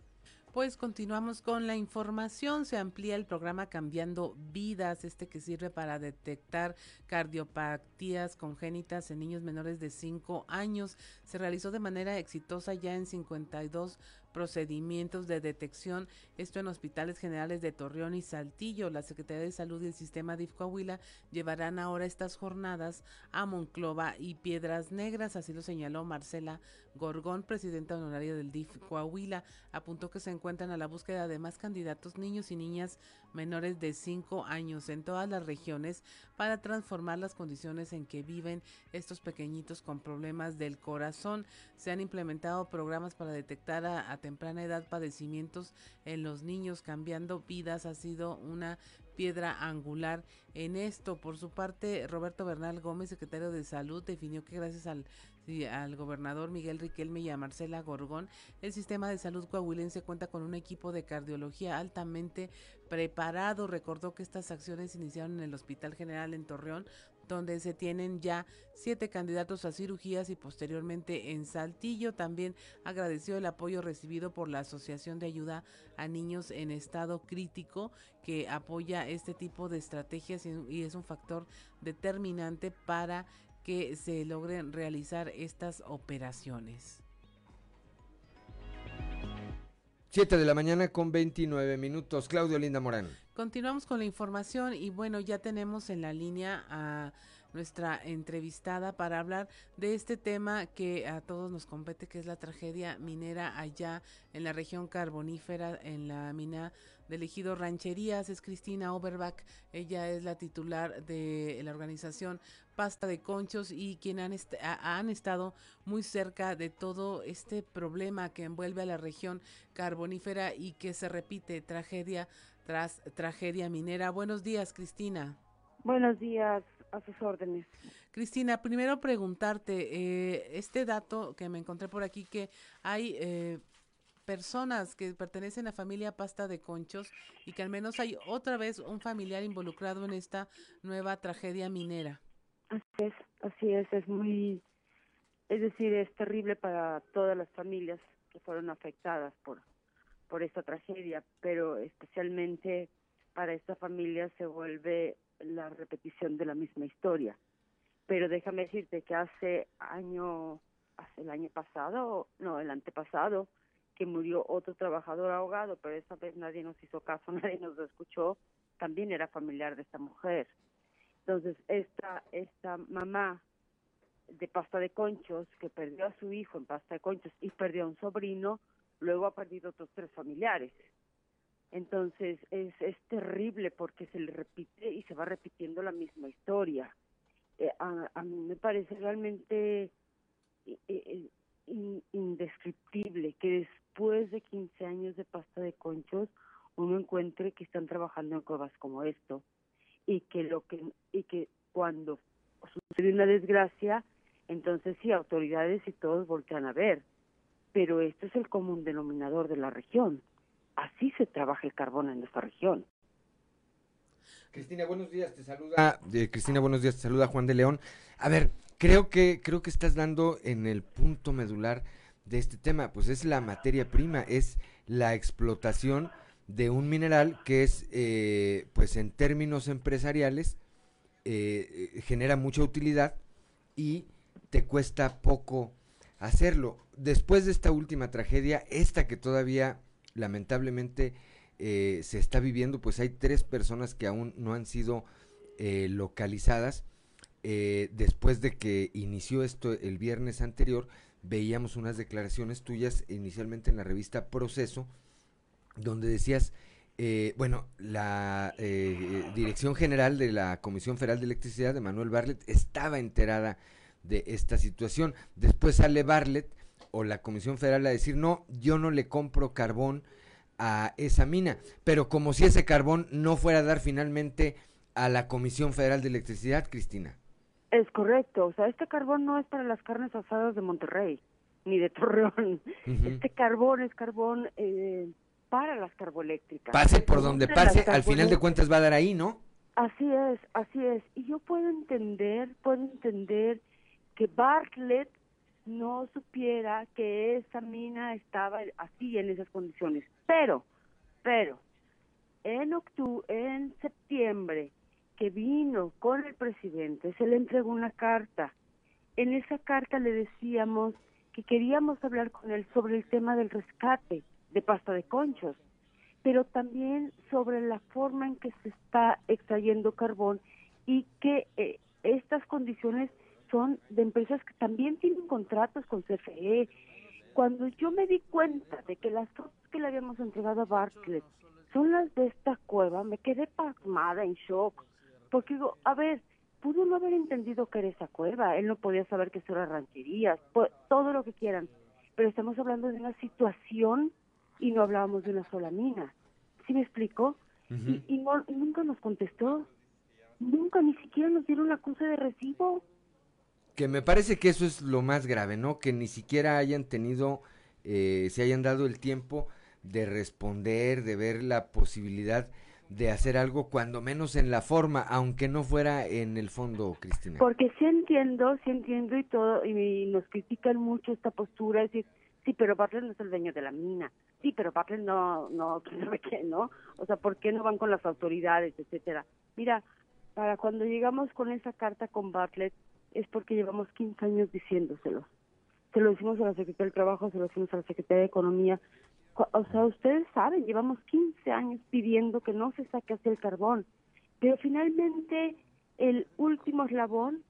Pues continuamos con la información. Se amplía el programa Cambiando Vidas, este que sirve para detectar cardiopatías congénitas en niños menores de 5 años. Se realizó de manera exitosa ya en 52 procedimientos de detección, esto en hospitales generales de Torreón y Saltillo. La Secretaría de Salud y el Sistema DIF Coahuila llevarán ahora estas jornadas a Monclova y Piedras Negras, así lo señaló Marcela Gorgón, presidenta honoraria del DIF Coahuila. Apuntó que se encuentran a la búsqueda de más candidatos niños y niñas menores de 5 años en todas las regiones para transformar las condiciones en que viven estos pequeñitos con problemas del corazón. Se han implementado programas para detectar a, temprana edad padecimientos en los niños, cambiando vidas. Ha sido una piedra angular en esto. Por su parte, Roberto Bernal Gómez, secretario de Salud, definió que gracias al, al gobernador Miguel Riquelme y a Marcela Gorgón, el sistema de salud coahuilense cuenta con un equipo de cardiología altamente preparado. Recordó que estas acciones iniciaron en el Hospital General en Torreón, donde se tienen ya siete candidatos a cirugías y posteriormente en Saltillo. También agradeció el apoyo recibido por la Asociación de Ayuda a Niños en Estado Crítico, que apoya este tipo de estrategias y es un factor determinante para que se logren realizar estas operaciones. 7 de la mañana con 29 minutos. Claudio Linda Morán. Continuamos con la información y bueno, ya tenemos en la línea a nuestra entrevistada para hablar de este tema que a todos nos compete, que es la tragedia minera allá en la región carbonífera, en la mina del ejido Rancherías. Es Cristina Oberbach, ella es la titular de la organización Pasta de Conchos y quien han, han estado muy cerca de todo este problema que envuelve a la región carbonífera y que se repite tragedia tras tragedia minera. Buenos días, Cristina. Buenos días, a sus órdenes. Cristina, primero preguntarte, eh, este dato que me encontré por aquí, que hay eh, personas que pertenecen a familia Pasta de Conchos y que al menos hay otra vez un familiar involucrado en esta nueva tragedia minera. Así es, así es, es muy, es decir, es terrible para todas las familias que fueron afectadas por, por esta tragedia, pero especialmente para esta familia se vuelve la repetición de la misma historia. Pero déjame decirte que hace año, hace el año pasado, no, el antepasado, que murió otro trabajador ahogado, pero esta vez nadie nos hizo caso, *laughs* nadie nos escuchó, también era familiar de esta mujer. Entonces, esta, esta mamá de pasta de conchos, que perdió a su hijo en pasta de conchos y perdió a un sobrino, luego ha perdido otros tres familiares. Entonces, es, es terrible porque se le repite y se va repitiendo la misma historia. Eh, a, mí me parece realmente eh, eh, indescriptible que después de 15 años de pasta de conchos uno encuentre que están trabajando en cuevas como esto y que lo que y que cuando sucede una desgracia entonces sí autoridades y todos voltean a ver. Pero esto es el común denominador de la región. Así se trabaja el carbón en esta región. Cristina buenos días te saluda eh, Cristina buenos días te saluda Juan de León. A ver creo que creo que estás dando en el punto medular de este tema, pues es la materia prima, es la explotación de un mineral que es, eh, pues en términos empresariales, eh, eh, genera mucha utilidad y te cuesta poco hacerlo. Después de esta última tragedia, esta que todavía lamentablemente se está viviendo, pues hay tres personas que aún no han sido localizadas. después de que inició esto el viernes anterior, veíamos unas declaraciones tuyas inicialmente en la revista Proceso, donde decías, eh, bueno, la eh, Dirección General de la Comisión Federal de Electricidad de Manuel Barlet estaba enterada de esta situación. Después sale Barlet o la Comisión Federal a decir, no, yo no le compro carbón a esa mina, pero como si ese carbón no fuera a dar finalmente a la Comisión Federal de Electricidad, Cristina. Es correcto, o sea, este carbón no es para las carnes asadas de Monterrey. ni de Torreón. Este carbón es carbón eh, para las carboeléctricas. Pase por donde pase, al final de cuentas va a dar ahí, ¿no? Así es, así es. Y yo puedo entender, puedo entender que Bartlett no supiera que esa mina estaba así en esas condiciones. Pero, pero, en octubre, en septiembre, que vino con el presidente, se le entregó una carta. En esa carta le decíamos que queríamos hablar con él sobre el tema del rescate de pasta de conchos, pero también sobre la forma en que se está extrayendo carbón y que eh, estas condiciones son de empresas que también tienen contratos con CFE. Cuando yo me di cuenta de que las fotos que le habíamos entregado a Bartlett son las de esta cueva, me quedé pasmada, en shock, porque digo, a ver, pudo no haber entendido que era esa cueva, él no podía saber que eso era rancherías, todo lo que quieran, pero estamos hablando de una situación y no hablábamos de una sola mina. ¿Sí me explico? Y, nunca nos contestó, nunca, ni siquiera nos dieron la cosa de recibo. Que me parece que eso es lo más grave, ¿no? Que ni siquiera hayan tenido, eh, se hayan dado el tiempo de responder, de ver la posibilidad de hacer algo cuando menos en la forma, aunque no fuera en el fondo, Cristina. Porque sí entiendo, sí entiendo y todo, y nos critican mucho esta postura, es decir, sí, pero Bartlett no es el dueño de la mina, sí, pero Bartlett no, no, *laughs* qué, ¿no? O sea, ¿por qué no van con las autoridades, etcétera? Mira, para cuando llegamos con esa carta con Bartlett, es porque llevamos 15 años diciéndoselo. Se lo decimos a la Secretaría del Trabajo, se lo decimos a la Secretaría de Economía, o sea, ustedes saben, llevamos 15 años pidiendo que no se saque así el carbón, pero finalmente el último eslabón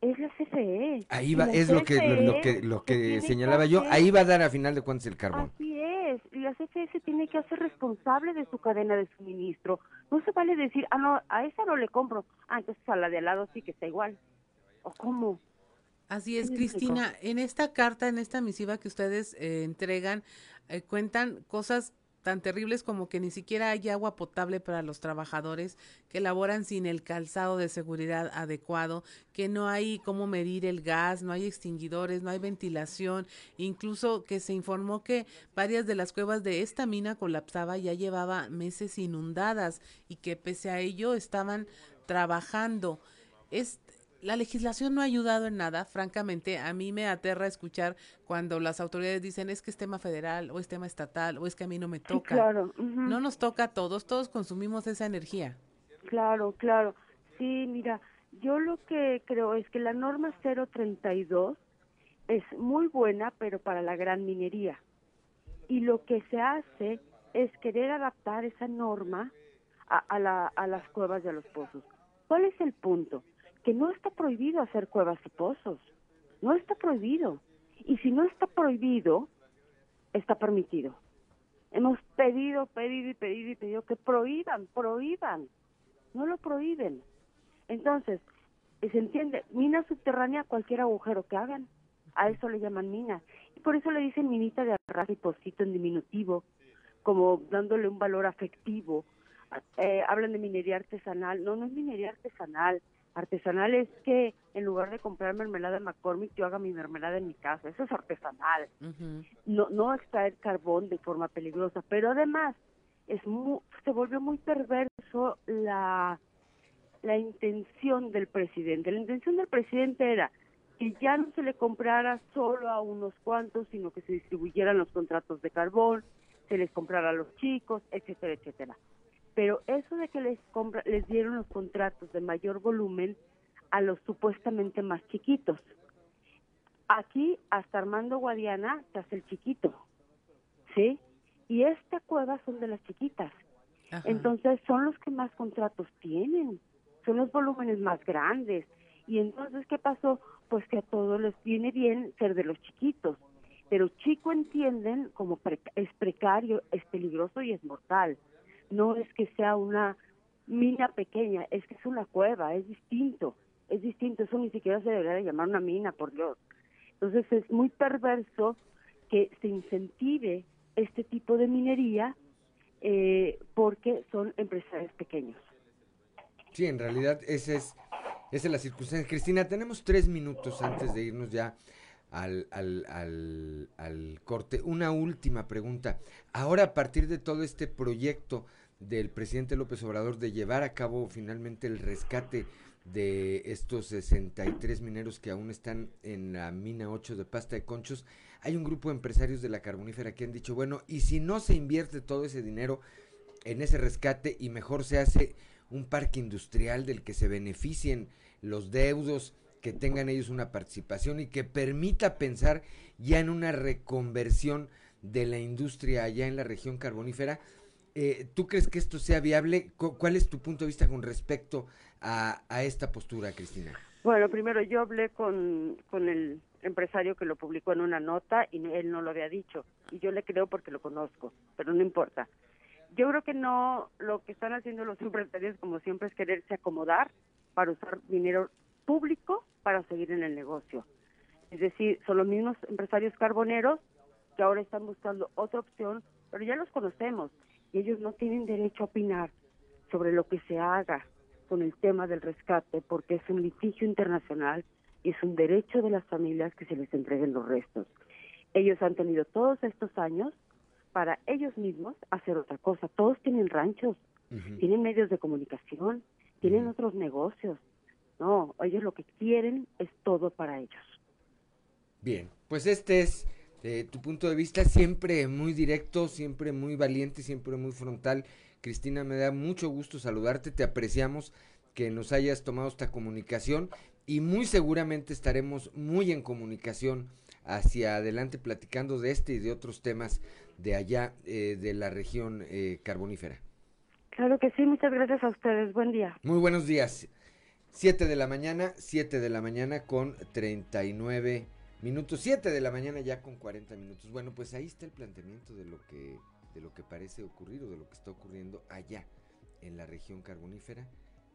es la CFE. Ahí va, es lo que lo, que lo que señalaba yo, ahí va a dar a final de cuentas el carbón. Así es, y la CFE se tiene que hacer responsable de su cadena de suministro. No se vale decir, ah, no, a esa no le compro, ah, entonces a la de al lado sí que está igual. ¿O cómo? Así es, Cristina. En esta carta, en esta misiva que ustedes eh, entregan, eh, cuentan cosas tan terribles como que ni siquiera hay agua potable para los trabajadores que laboran sin el calzado de seguridad adecuado, que no hay cómo medir el gas, no hay extinguidores, no hay ventilación, incluso que se informó que varias de las cuevas de esta mina colapsaba ya llevaba meses inundadas y que pese a ello estaban trabajando. Es, la legislación no ha ayudado en nada, francamente, a mí me aterra escuchar cuando las autoridades dicen es que es tema federal o es tema estatal o es que a mí no me toca. claro. No nos toca a todos, todos consumimos esa energía. Claro, claro. Sí, mira, yo lo que creo es que la norma 032 es muy buena, pero para la gran minería. Y lo que se hace es querer adaptar esa norma a, a, la, a las cuevas y a los pozos. ¿Cuál es el punto? Que no está prohibido hacer cuevas y pozos, no está prohibido. Y si no está prohibido, está permitido. Hemos pedido, pedido y pedido y pedido que prohíban, prohíban, no lo prohíben. Entonces, se entiende, mina subterránea, cualquier agujero que hagan, a eso le llaman mina. Y por eso le dicen minita de arrastre y pocito en diminutivo, como dándole un valor afectivo. Eh, hablan de minería artesanal, no, no es minería artesanal, Artesanal es que en lugar de comprar mermelada de McCormick, yo haga mi mermelada en mi casa. Eso es artesanal. No no extraer carbón de forma peligrosa, pero además es se volvió muy perverso la la intención del presidente. La intención del presidente era que ya no se le comprara solo a unos cuantos, sino que se distribuyeran los contratos de carbón, se les comprara a los chicos, etcétera, etcétera pero eso de que les compra, les dieron los contratos de mayor volumen a los supuestamente más chiquitos. Aquí hasta Armando Guadiana se hace el chiquito, ¿sí? Y esta cueva son de las chiquitas. Entonces son los que más contratos tienen, son los volúmenes más grandes. Y entonces, ¿qué pasó? Pues que a todos les viene bien ser de los chiquitos. Pero chico entienden como es precario, es peligroso y es mortal no es que sea una mina pequeña, es que es una cueva, es distinto, es distinto, eso ni siquiera se debería de llamar una mina, por Dios. Entonces es muy perverso que se incentive este tipo de minería eh, porque son empresarios pequeños. Sí, en realidad esa es, esa es la circunstancia. Cristina, tenemos tres minutos antes de irnos ya al, al, al, al corte. Una última pregunta. Ahora, a partir de todo este proyecto del presidente López Obrador de llevar a cabo finalmente el rescate de estos 63 mineros que aún están en la mina 8 de pasta de conchos, hay un grupo de empresarios de la carbonífera que han dicho, bueno, y si no se invierte todo ese dinero en ese rescate y mejor se hace un parque industrial del que se beneficien los deudos, que tengan ellos una participación y que permita pensar ya en una reconversión de la industria allá en la región carbonífera. Eh, ¿Tú crees que esto sea viable? ¿Cuál es tu punto de vista con respecto a, a esta postura, Cristina? Bueno, primero yo hablé con, con el empresario que lo publicó en una nota y él no lo había dicho. Y yo le creo porque lo conozco, pero no importa. Yo creo que no, lo que están haciendo los empresarios como siempre es quererse acomodar para usar dinero público para seguir en el negocio. Es decir, son los mismos empresarios carboneros que ahora están buscando otra opción, pero ya los conocemos y ellos no tienen derecho a opinar sobre lo que se haga con el tema del rescate porque es un litigio internacional y es un derecho de las familias que se les entreguen los restos. Ellos han tenido todos estos años para ellos mismos hacer otra cosa. Todos tienen ranchos, tienen medios de comunicación, tienen otros negocios. No, ellos lo que quieren es todo para ellos. Bien, pues este es eh, tu punto de vista siempre muy directo, siempre muy valiente, siempre muy frontal. Cristina, me da mucho gusto saludarte, te apreciamos que nos hayas tomado esta comunicación y muy seguramente estaremos muy en comunicación hacia adelante platicando de este y de otros temas de allá eh, de la región eh, carbonífera. Claro que sí, muchas gracias a ustedes, buen día. Muy buenos días. 7 de la mañana, 7 de la mañana con 39 Minuto 7 de la mañana ya con 40 minutos. Bueno, pues ahí está el planteamiento de lo que de lo que parece ocurrir o de lo que está ocurriendo allá en la región carbonífera,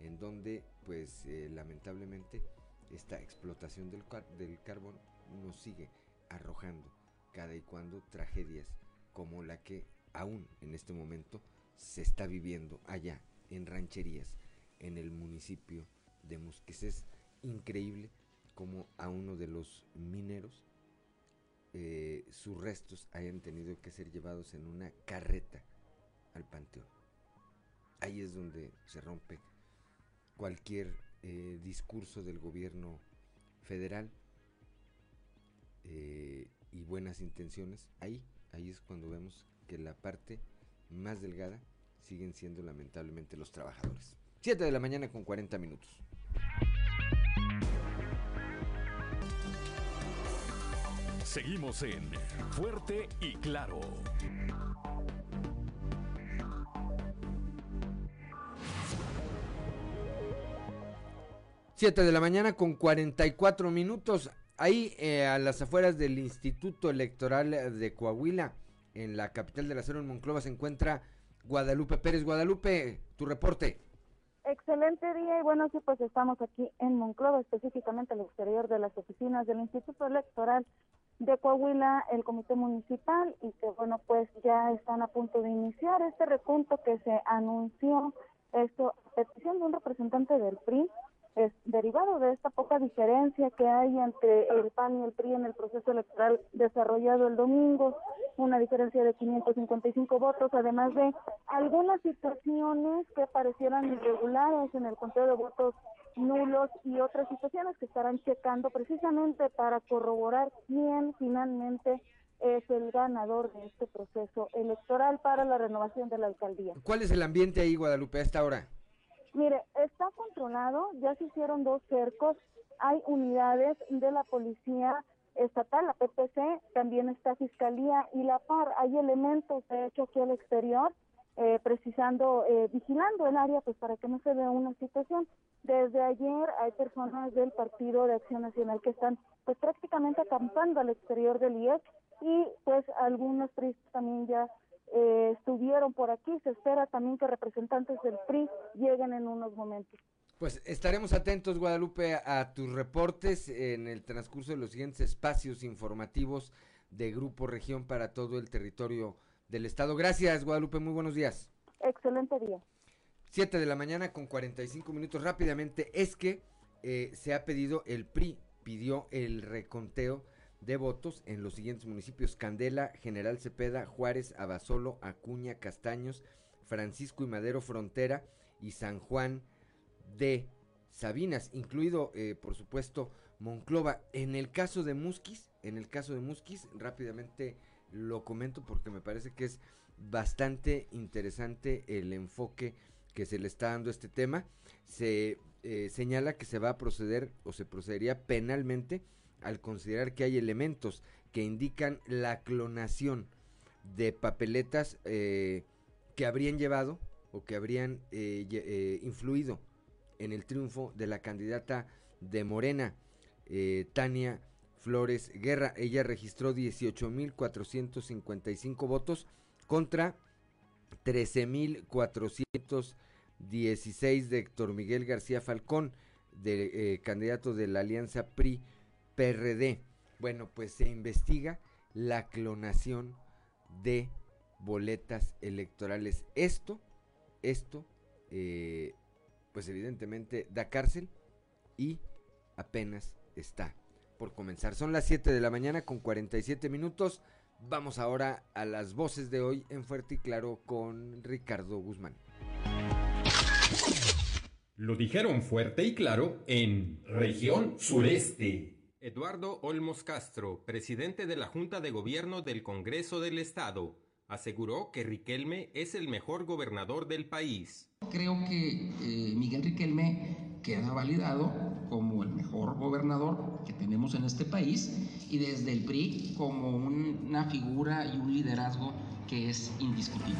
en donde pues eh, lamentablemente esta explotación del, del carbón nos sigue arrojando cada y cuando tragedias como la que aún en este momento se está viviendo allá en rancherías en el municipio de Musques. Es increíble como a uno de los mineros eh, sus restos hayan tenido que ser llevados en una carreta al panteón. Ahí es donde se rompe cualquier eh, discurso del gobierno federal eh, y buenas intenciones. Ahí, ahí es cuando vemos que la parte más delgada siguen siendo lamentablemente los trabajadores. 7 de la mañana con 40 minutos. Seguimos en Fuerte y Claro. Siete de la mañana con 44 minutos. Ahí eh, a las afueras del Instituto Electoral de Coahuila, en la capital de la Cero en Monclova, se encuentra Guadalupe Pérez. Guadalupe, tu reporte. Excelente día y bueno, sí, pues estamos aquí en Monclova, específicamente al exterior de las oficinas del Instituto Electoral de Coahuila, el Comité Municipal, y que bueno, pues ya están a punto de iniciar este recuento que se anunció, esto, a petición de un representante del PRI, es derivado de esta poca diferencia que hay entre el PAN y el PRI en el proceso electoral desarrollado el domingo, una diferencia de 555 votos, además de algunas situaciones que parecieran irregulares en el conteo de votos nulos y otras situaciones que estarán checando precisamente para corroborar quién finalmente es el ganador de este proceso electoral para la renovación de la alcaldía. ¿Cuál es el ambiente ahí, Guadalupe, a esta hora? Mire, está controlado, ya se hicieron dos cercos, hay unidades de la policía estatal, la PPC, también está Fiscalía y la PAR, hay elementos de hecho aquí al exterior, eh, precisando, eh, vigilando el área pues para que no se vea una situación. Desde ayer hay personas del Partido de Acción Nacional que están pues prácticamente acampando al exterior del IEC y pues algunos turistas también ya eh, estuvieron por aquí. Se espera también que representantes del PRI lleguen en unos momentos. Pues estaremos atentos, Guadalupe, a tus reportes en el transcurso de los siguientes espacios informativos de Grupo Región para todo el territorio del Estado. Gracias, Guadalupe. Muy buenos días. Excelente día. Siete de la mañana con 45 minutos. Rápidamente, es que eh, se ha pedido, el PRI pidió el reconteo de votos en los siguientes municipios: Candela, General Cepeda, Juárez, Abasolo, Acuña, Castaños, Francisco y Madero Frontera y San Juan de Sabinas, incluido eh, por supuesto Monclova. En el caso de Musquis, en el caso de Musquis, rápidamente lo comento porque me parece que es bastante interesante el enfoque que se le está dando a este tema. Se eh, señala que se va a proceder o se procedería penalmente al considerar que hay elementos que indican la clonación de papeletas eh, que habrían llevado o que habrían eh, influido en el triunfo de la candidata de Morena, Tania Flores Guerra. Ella registró 18.455 votos contra 13.416 de Héctor Miguel García Falcón, de, eh, candidato de la alianza PRI-PRD. Bueno, pues se investiga la clonación de boletas electorales. Esto, esto, eh, pues evidentemente da cárcel y apenas está por comenzar. Son las 7 de la mañana con 47 minutos. Vamos ahora a las voces de hoy en Fuerte y Claro con Ricardo Guzmán. Lo dijeron fuerte y claro en región sureste. Eduardo Olmos Castro, presidente de la Junta de Gobierno del Congreso del Estado, aseguró que Riquelme es el mejor gobernador del país. Creo que eh, Miguel Riquelme queda validado como mejor gobernador que tenemos en este país y desde el PRI como una figura y un liderazgo que es indiscutible.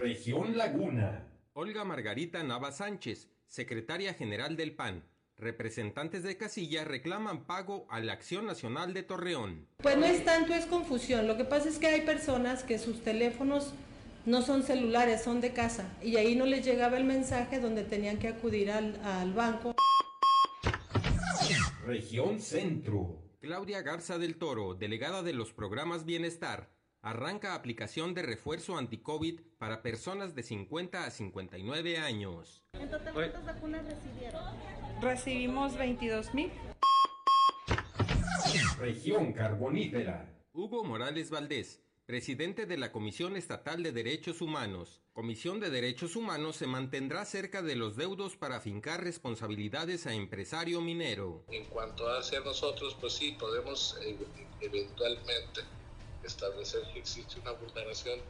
Región Laguna. Olga Margarita Nava Sánchez, secretaria general del PAN. Representantes de casilla reclaman pago a la Acción Nacional de Torreón. Pues no es tanto, es confusión. Lo que pasa es que hay personas que sus teléfonos no son celulares, son de casa. Y ahí no les llegaba el mensaje donde tenían que acudir al, al banco. Región Centro. Claudia Garza del Toro, delegada de los programas Bienestar, arranca aplicación de refuerzo anti-COVID para personas de 50 a 59 años. ¿En total cuántas vacunas recibieron? Recibimos 22 mil. Región Carbonífera. Hugo Morales Valdés, presidente de la Comisión Estatal de Derechos Humanos. Comisión de Derechos Humanos se mantendrá cerca de los deudos para fincar responsabilidades a empresario minero. En cuanto a hacia nosotros, pues sí, podemos eh, eventualmente establecer que existe una vulneración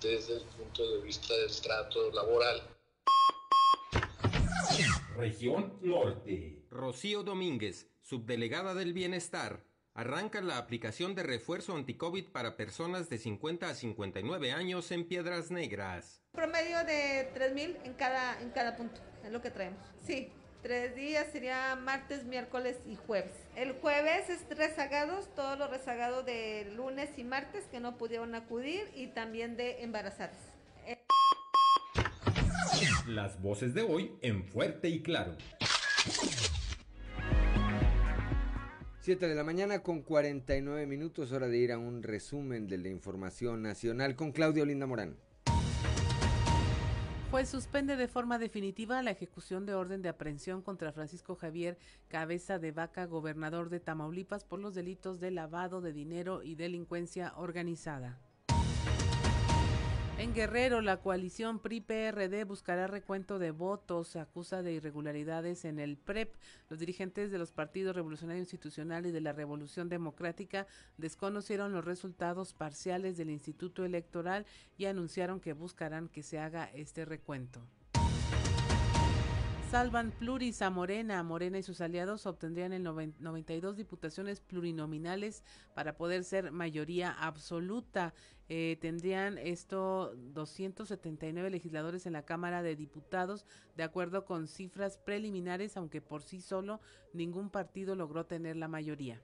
desde el punto de vista del trato laboral. Región Norte. Rocío Domínguez, subdelegada del Bienestar arranca la aplicación de refuerzo anti-COVID para personas de 50 a 59 años en Piedras Negras. Promedio de 3.000 en cada, en cada punto, es lo que traemos. Sí, tres días sería martes, miércoles y jueves. El jueves es rezagados, todos los rezagados de lunes y martes que no pudieron acudir y también de embarazadas. Las voces de hoy en fuerte y claro. 7 de la mañana con 49 minutos, hora de ir a un resumen de la información nacional con Claudio Linda Morán. Juez suspende de forma definitiva la ejecución de orden de aprehensión contra Francisco Javier Cabeza de Vaca, gobernador de Tamaulipas, por los delitos de lavado de dinero y delincuencia organizada. En Guerrero, la coalición PRI-PRD buscará recuento de votos. Se acusa de irregularidades en el PREP. Los dirigentes de los partidos Revolucionario Institucional y de la Revolución Democrática desconocieron los resultados parciales del Instituto Electoral y anunciaron que buscarán que se haga este recuento. Salvan pluris a Morena. Morena y sus aliados obtendrían el 92 diputaciones plurinominales para poder ser mayoría absoluta. Eh, tendrían esto 279 legisladores en la Cámara de Diputados, de acuerdo con cifras preliminares, aunque por sí solo ningún partido logró tener la mayoría.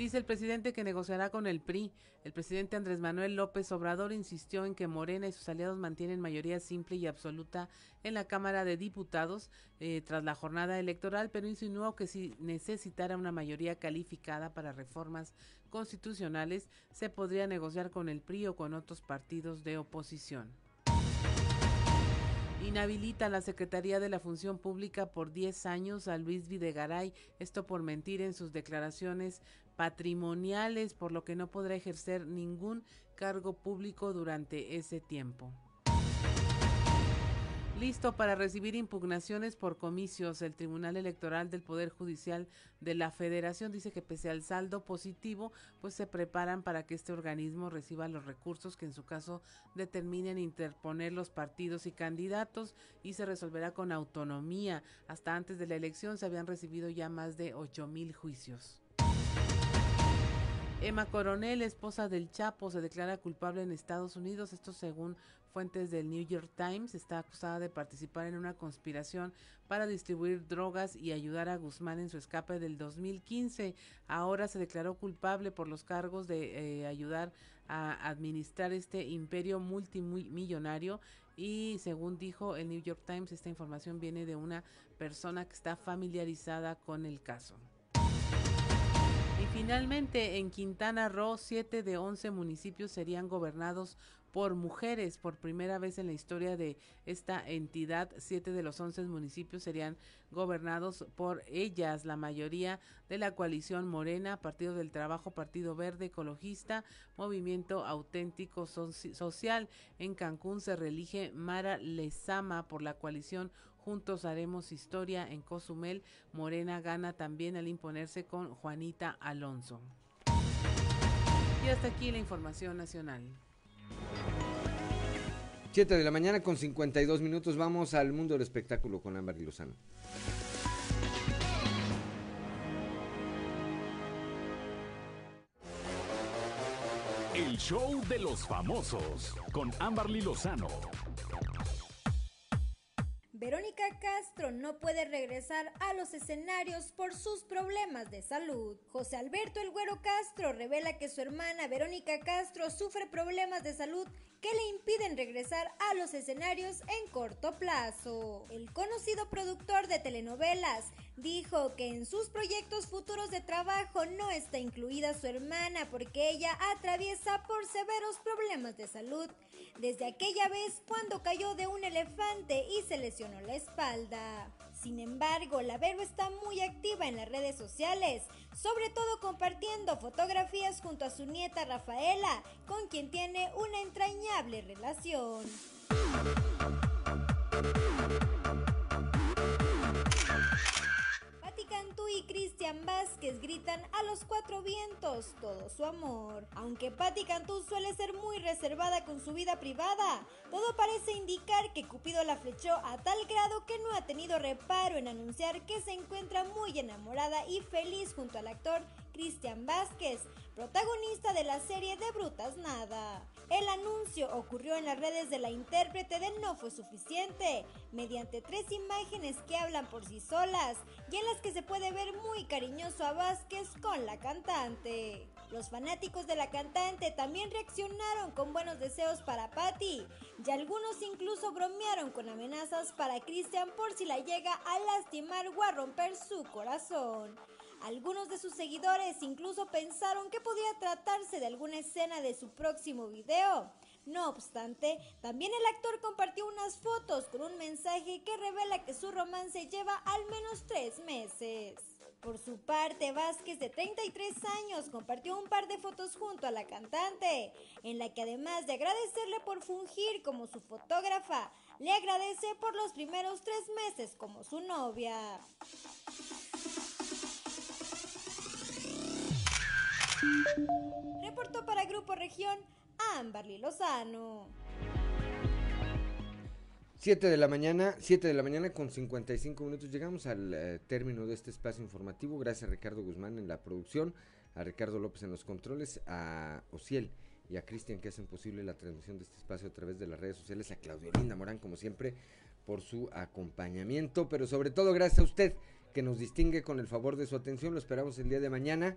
Dice el presidente que negociará con el PRI. El presidente Andrés Manuel López Obrador insistió en que Morena y sus aliados mantienen mayoría simple y absoluta en la Cámara de Diputados eh, tras la jornada electoral, pero insinuó que si necesitara una mayoría calificada para reformas constitucionales, se podría negociar con el PRI o con otros partidos de oposición. Inhabilita la Secretaría de la Función Pública por 10 años a Luis Videgaray, esto por mentir en sus declaraciones patrimoniales, por lo que no podrá ejercer ningún cargo público durante ese tiempo. Listo para recibir impugnaciones por comicios. El Tribunal Electoral del Poder Judicial de la Federación dice que pese al saldo positivo, pues se preparan para que este organismo reciba los recursos que en su caso determinen interponer los partidos y candidatos y se resolverá con autonomía. Hasta antes de la elección se habían recibido ya más de 8 mil juicios. Emma Coronel, esposa del Chapo, se declara culpable en Estados Unidos. Esto según fuentes del New York Times. Está acusada de participar en una conspiración para distribuir drogas y ayudar a Guzmán en su escape del 2015. Ahora se declaró culpable por los cargos de eh, ayudar a administrar este imperio multimillonario y según dijo el New York Times, esta información viene de una persona que está familiarizada con el caso. Finalmente, en Quintana Roo, 7 de 11 municipios serían gobernados por mujeres. Por primera vez en la historia de esta entidad, siete de los once municipios serían gobernados por ellas, la mayoría de la coalición Morena, Partido del Trabajo, Partido Verde, Ecologista, Movimiento Auténtico Social. En Cancún se reelige Mara Lezama por la coalición Juntos Haremos Historia en Cozumel. Morena gana también al imponerse con Juanita Alonso. Y hasta aquí la información nacional. 7 de la mañana con 52 minutos. Vamos al mundo del espectáculo con Ámbar Lozano. El show de los famosos con Amberly Lozano. Castro no puede regresar a los escenarios por sus problemas de salud. José Alberto El Güero Castro revela que su hermana Verónica Castro sufre problemas de salud que le impiden regresar a los escenarios en corto plazo. El conocido productor de telenovelas dijo que en sus proyectos futuros de trabajo no está incluida su hermana porque ella atraviesa por severos problemas de salud desde aquella vez cuando cayó de un elefante y se lesionó la espalda. Sin embargo, la Vero está muy activa en las redes sociales, sobre todo compartiendo fotografías junto a su nieta Rafaela, con quien tiene una entrañable relación. Y Cristian Vázquez gritan a los cuatro vientos todo su amor. Aunque Patti Cantú suele ser muy reservada con su vida privada, todo parece indicar que Cupido la flechó a tal grado que no ha tenido reparo en anunciar que se encuentra muy enamorada y feliz junto al actor Cristian Vázquez, protagonista de la serie de Brutas Nada. El anuncio ocurrió en las redes de la intérprete de No fue suficiente, mediante tres imágenes que hablan por sí solas y en las que se puede ver muy cariñoso a Vázquez con la cantante. Los fanáticos de la cantante también reaccionaron con buenos deseos para Patty y algunos incluso bromearon con amenazas para Christian por si la llega a lastimar o a romper su corazón. Algunos de sus seguidores incluso pensaron que podía tratarse de alguna escena de su próximo video. No obstante, también el actor compartió unas fotos con un mensaje que revela que su romance lleva al menos tres meses. Por su parte, Vázquez, de 33 años, compartió un par de fotos junto a la cantante, en la que además de agradecerle por fungir como su fotógrafa, le agradece por los primeros tres meses como su novia. Reportó para Grupo Región Amberly Lozano. 7 de la mañana, 7 de la mañana con 55 minutos. Llegamos al eh, término de este espacio informativo. Gracias a Ricardo Guzmán en la producción, a Ricardo López en los controles, a Ociel y a Cristian que hacen posible la transmisión de este espacio a través de las redes sociales, a Claudio Linda Morán, como siempre, por su acompañamiento, pero sobre todo gracias a usted que nos distingue con el favor de su atención. Lo esperamos el día de mañana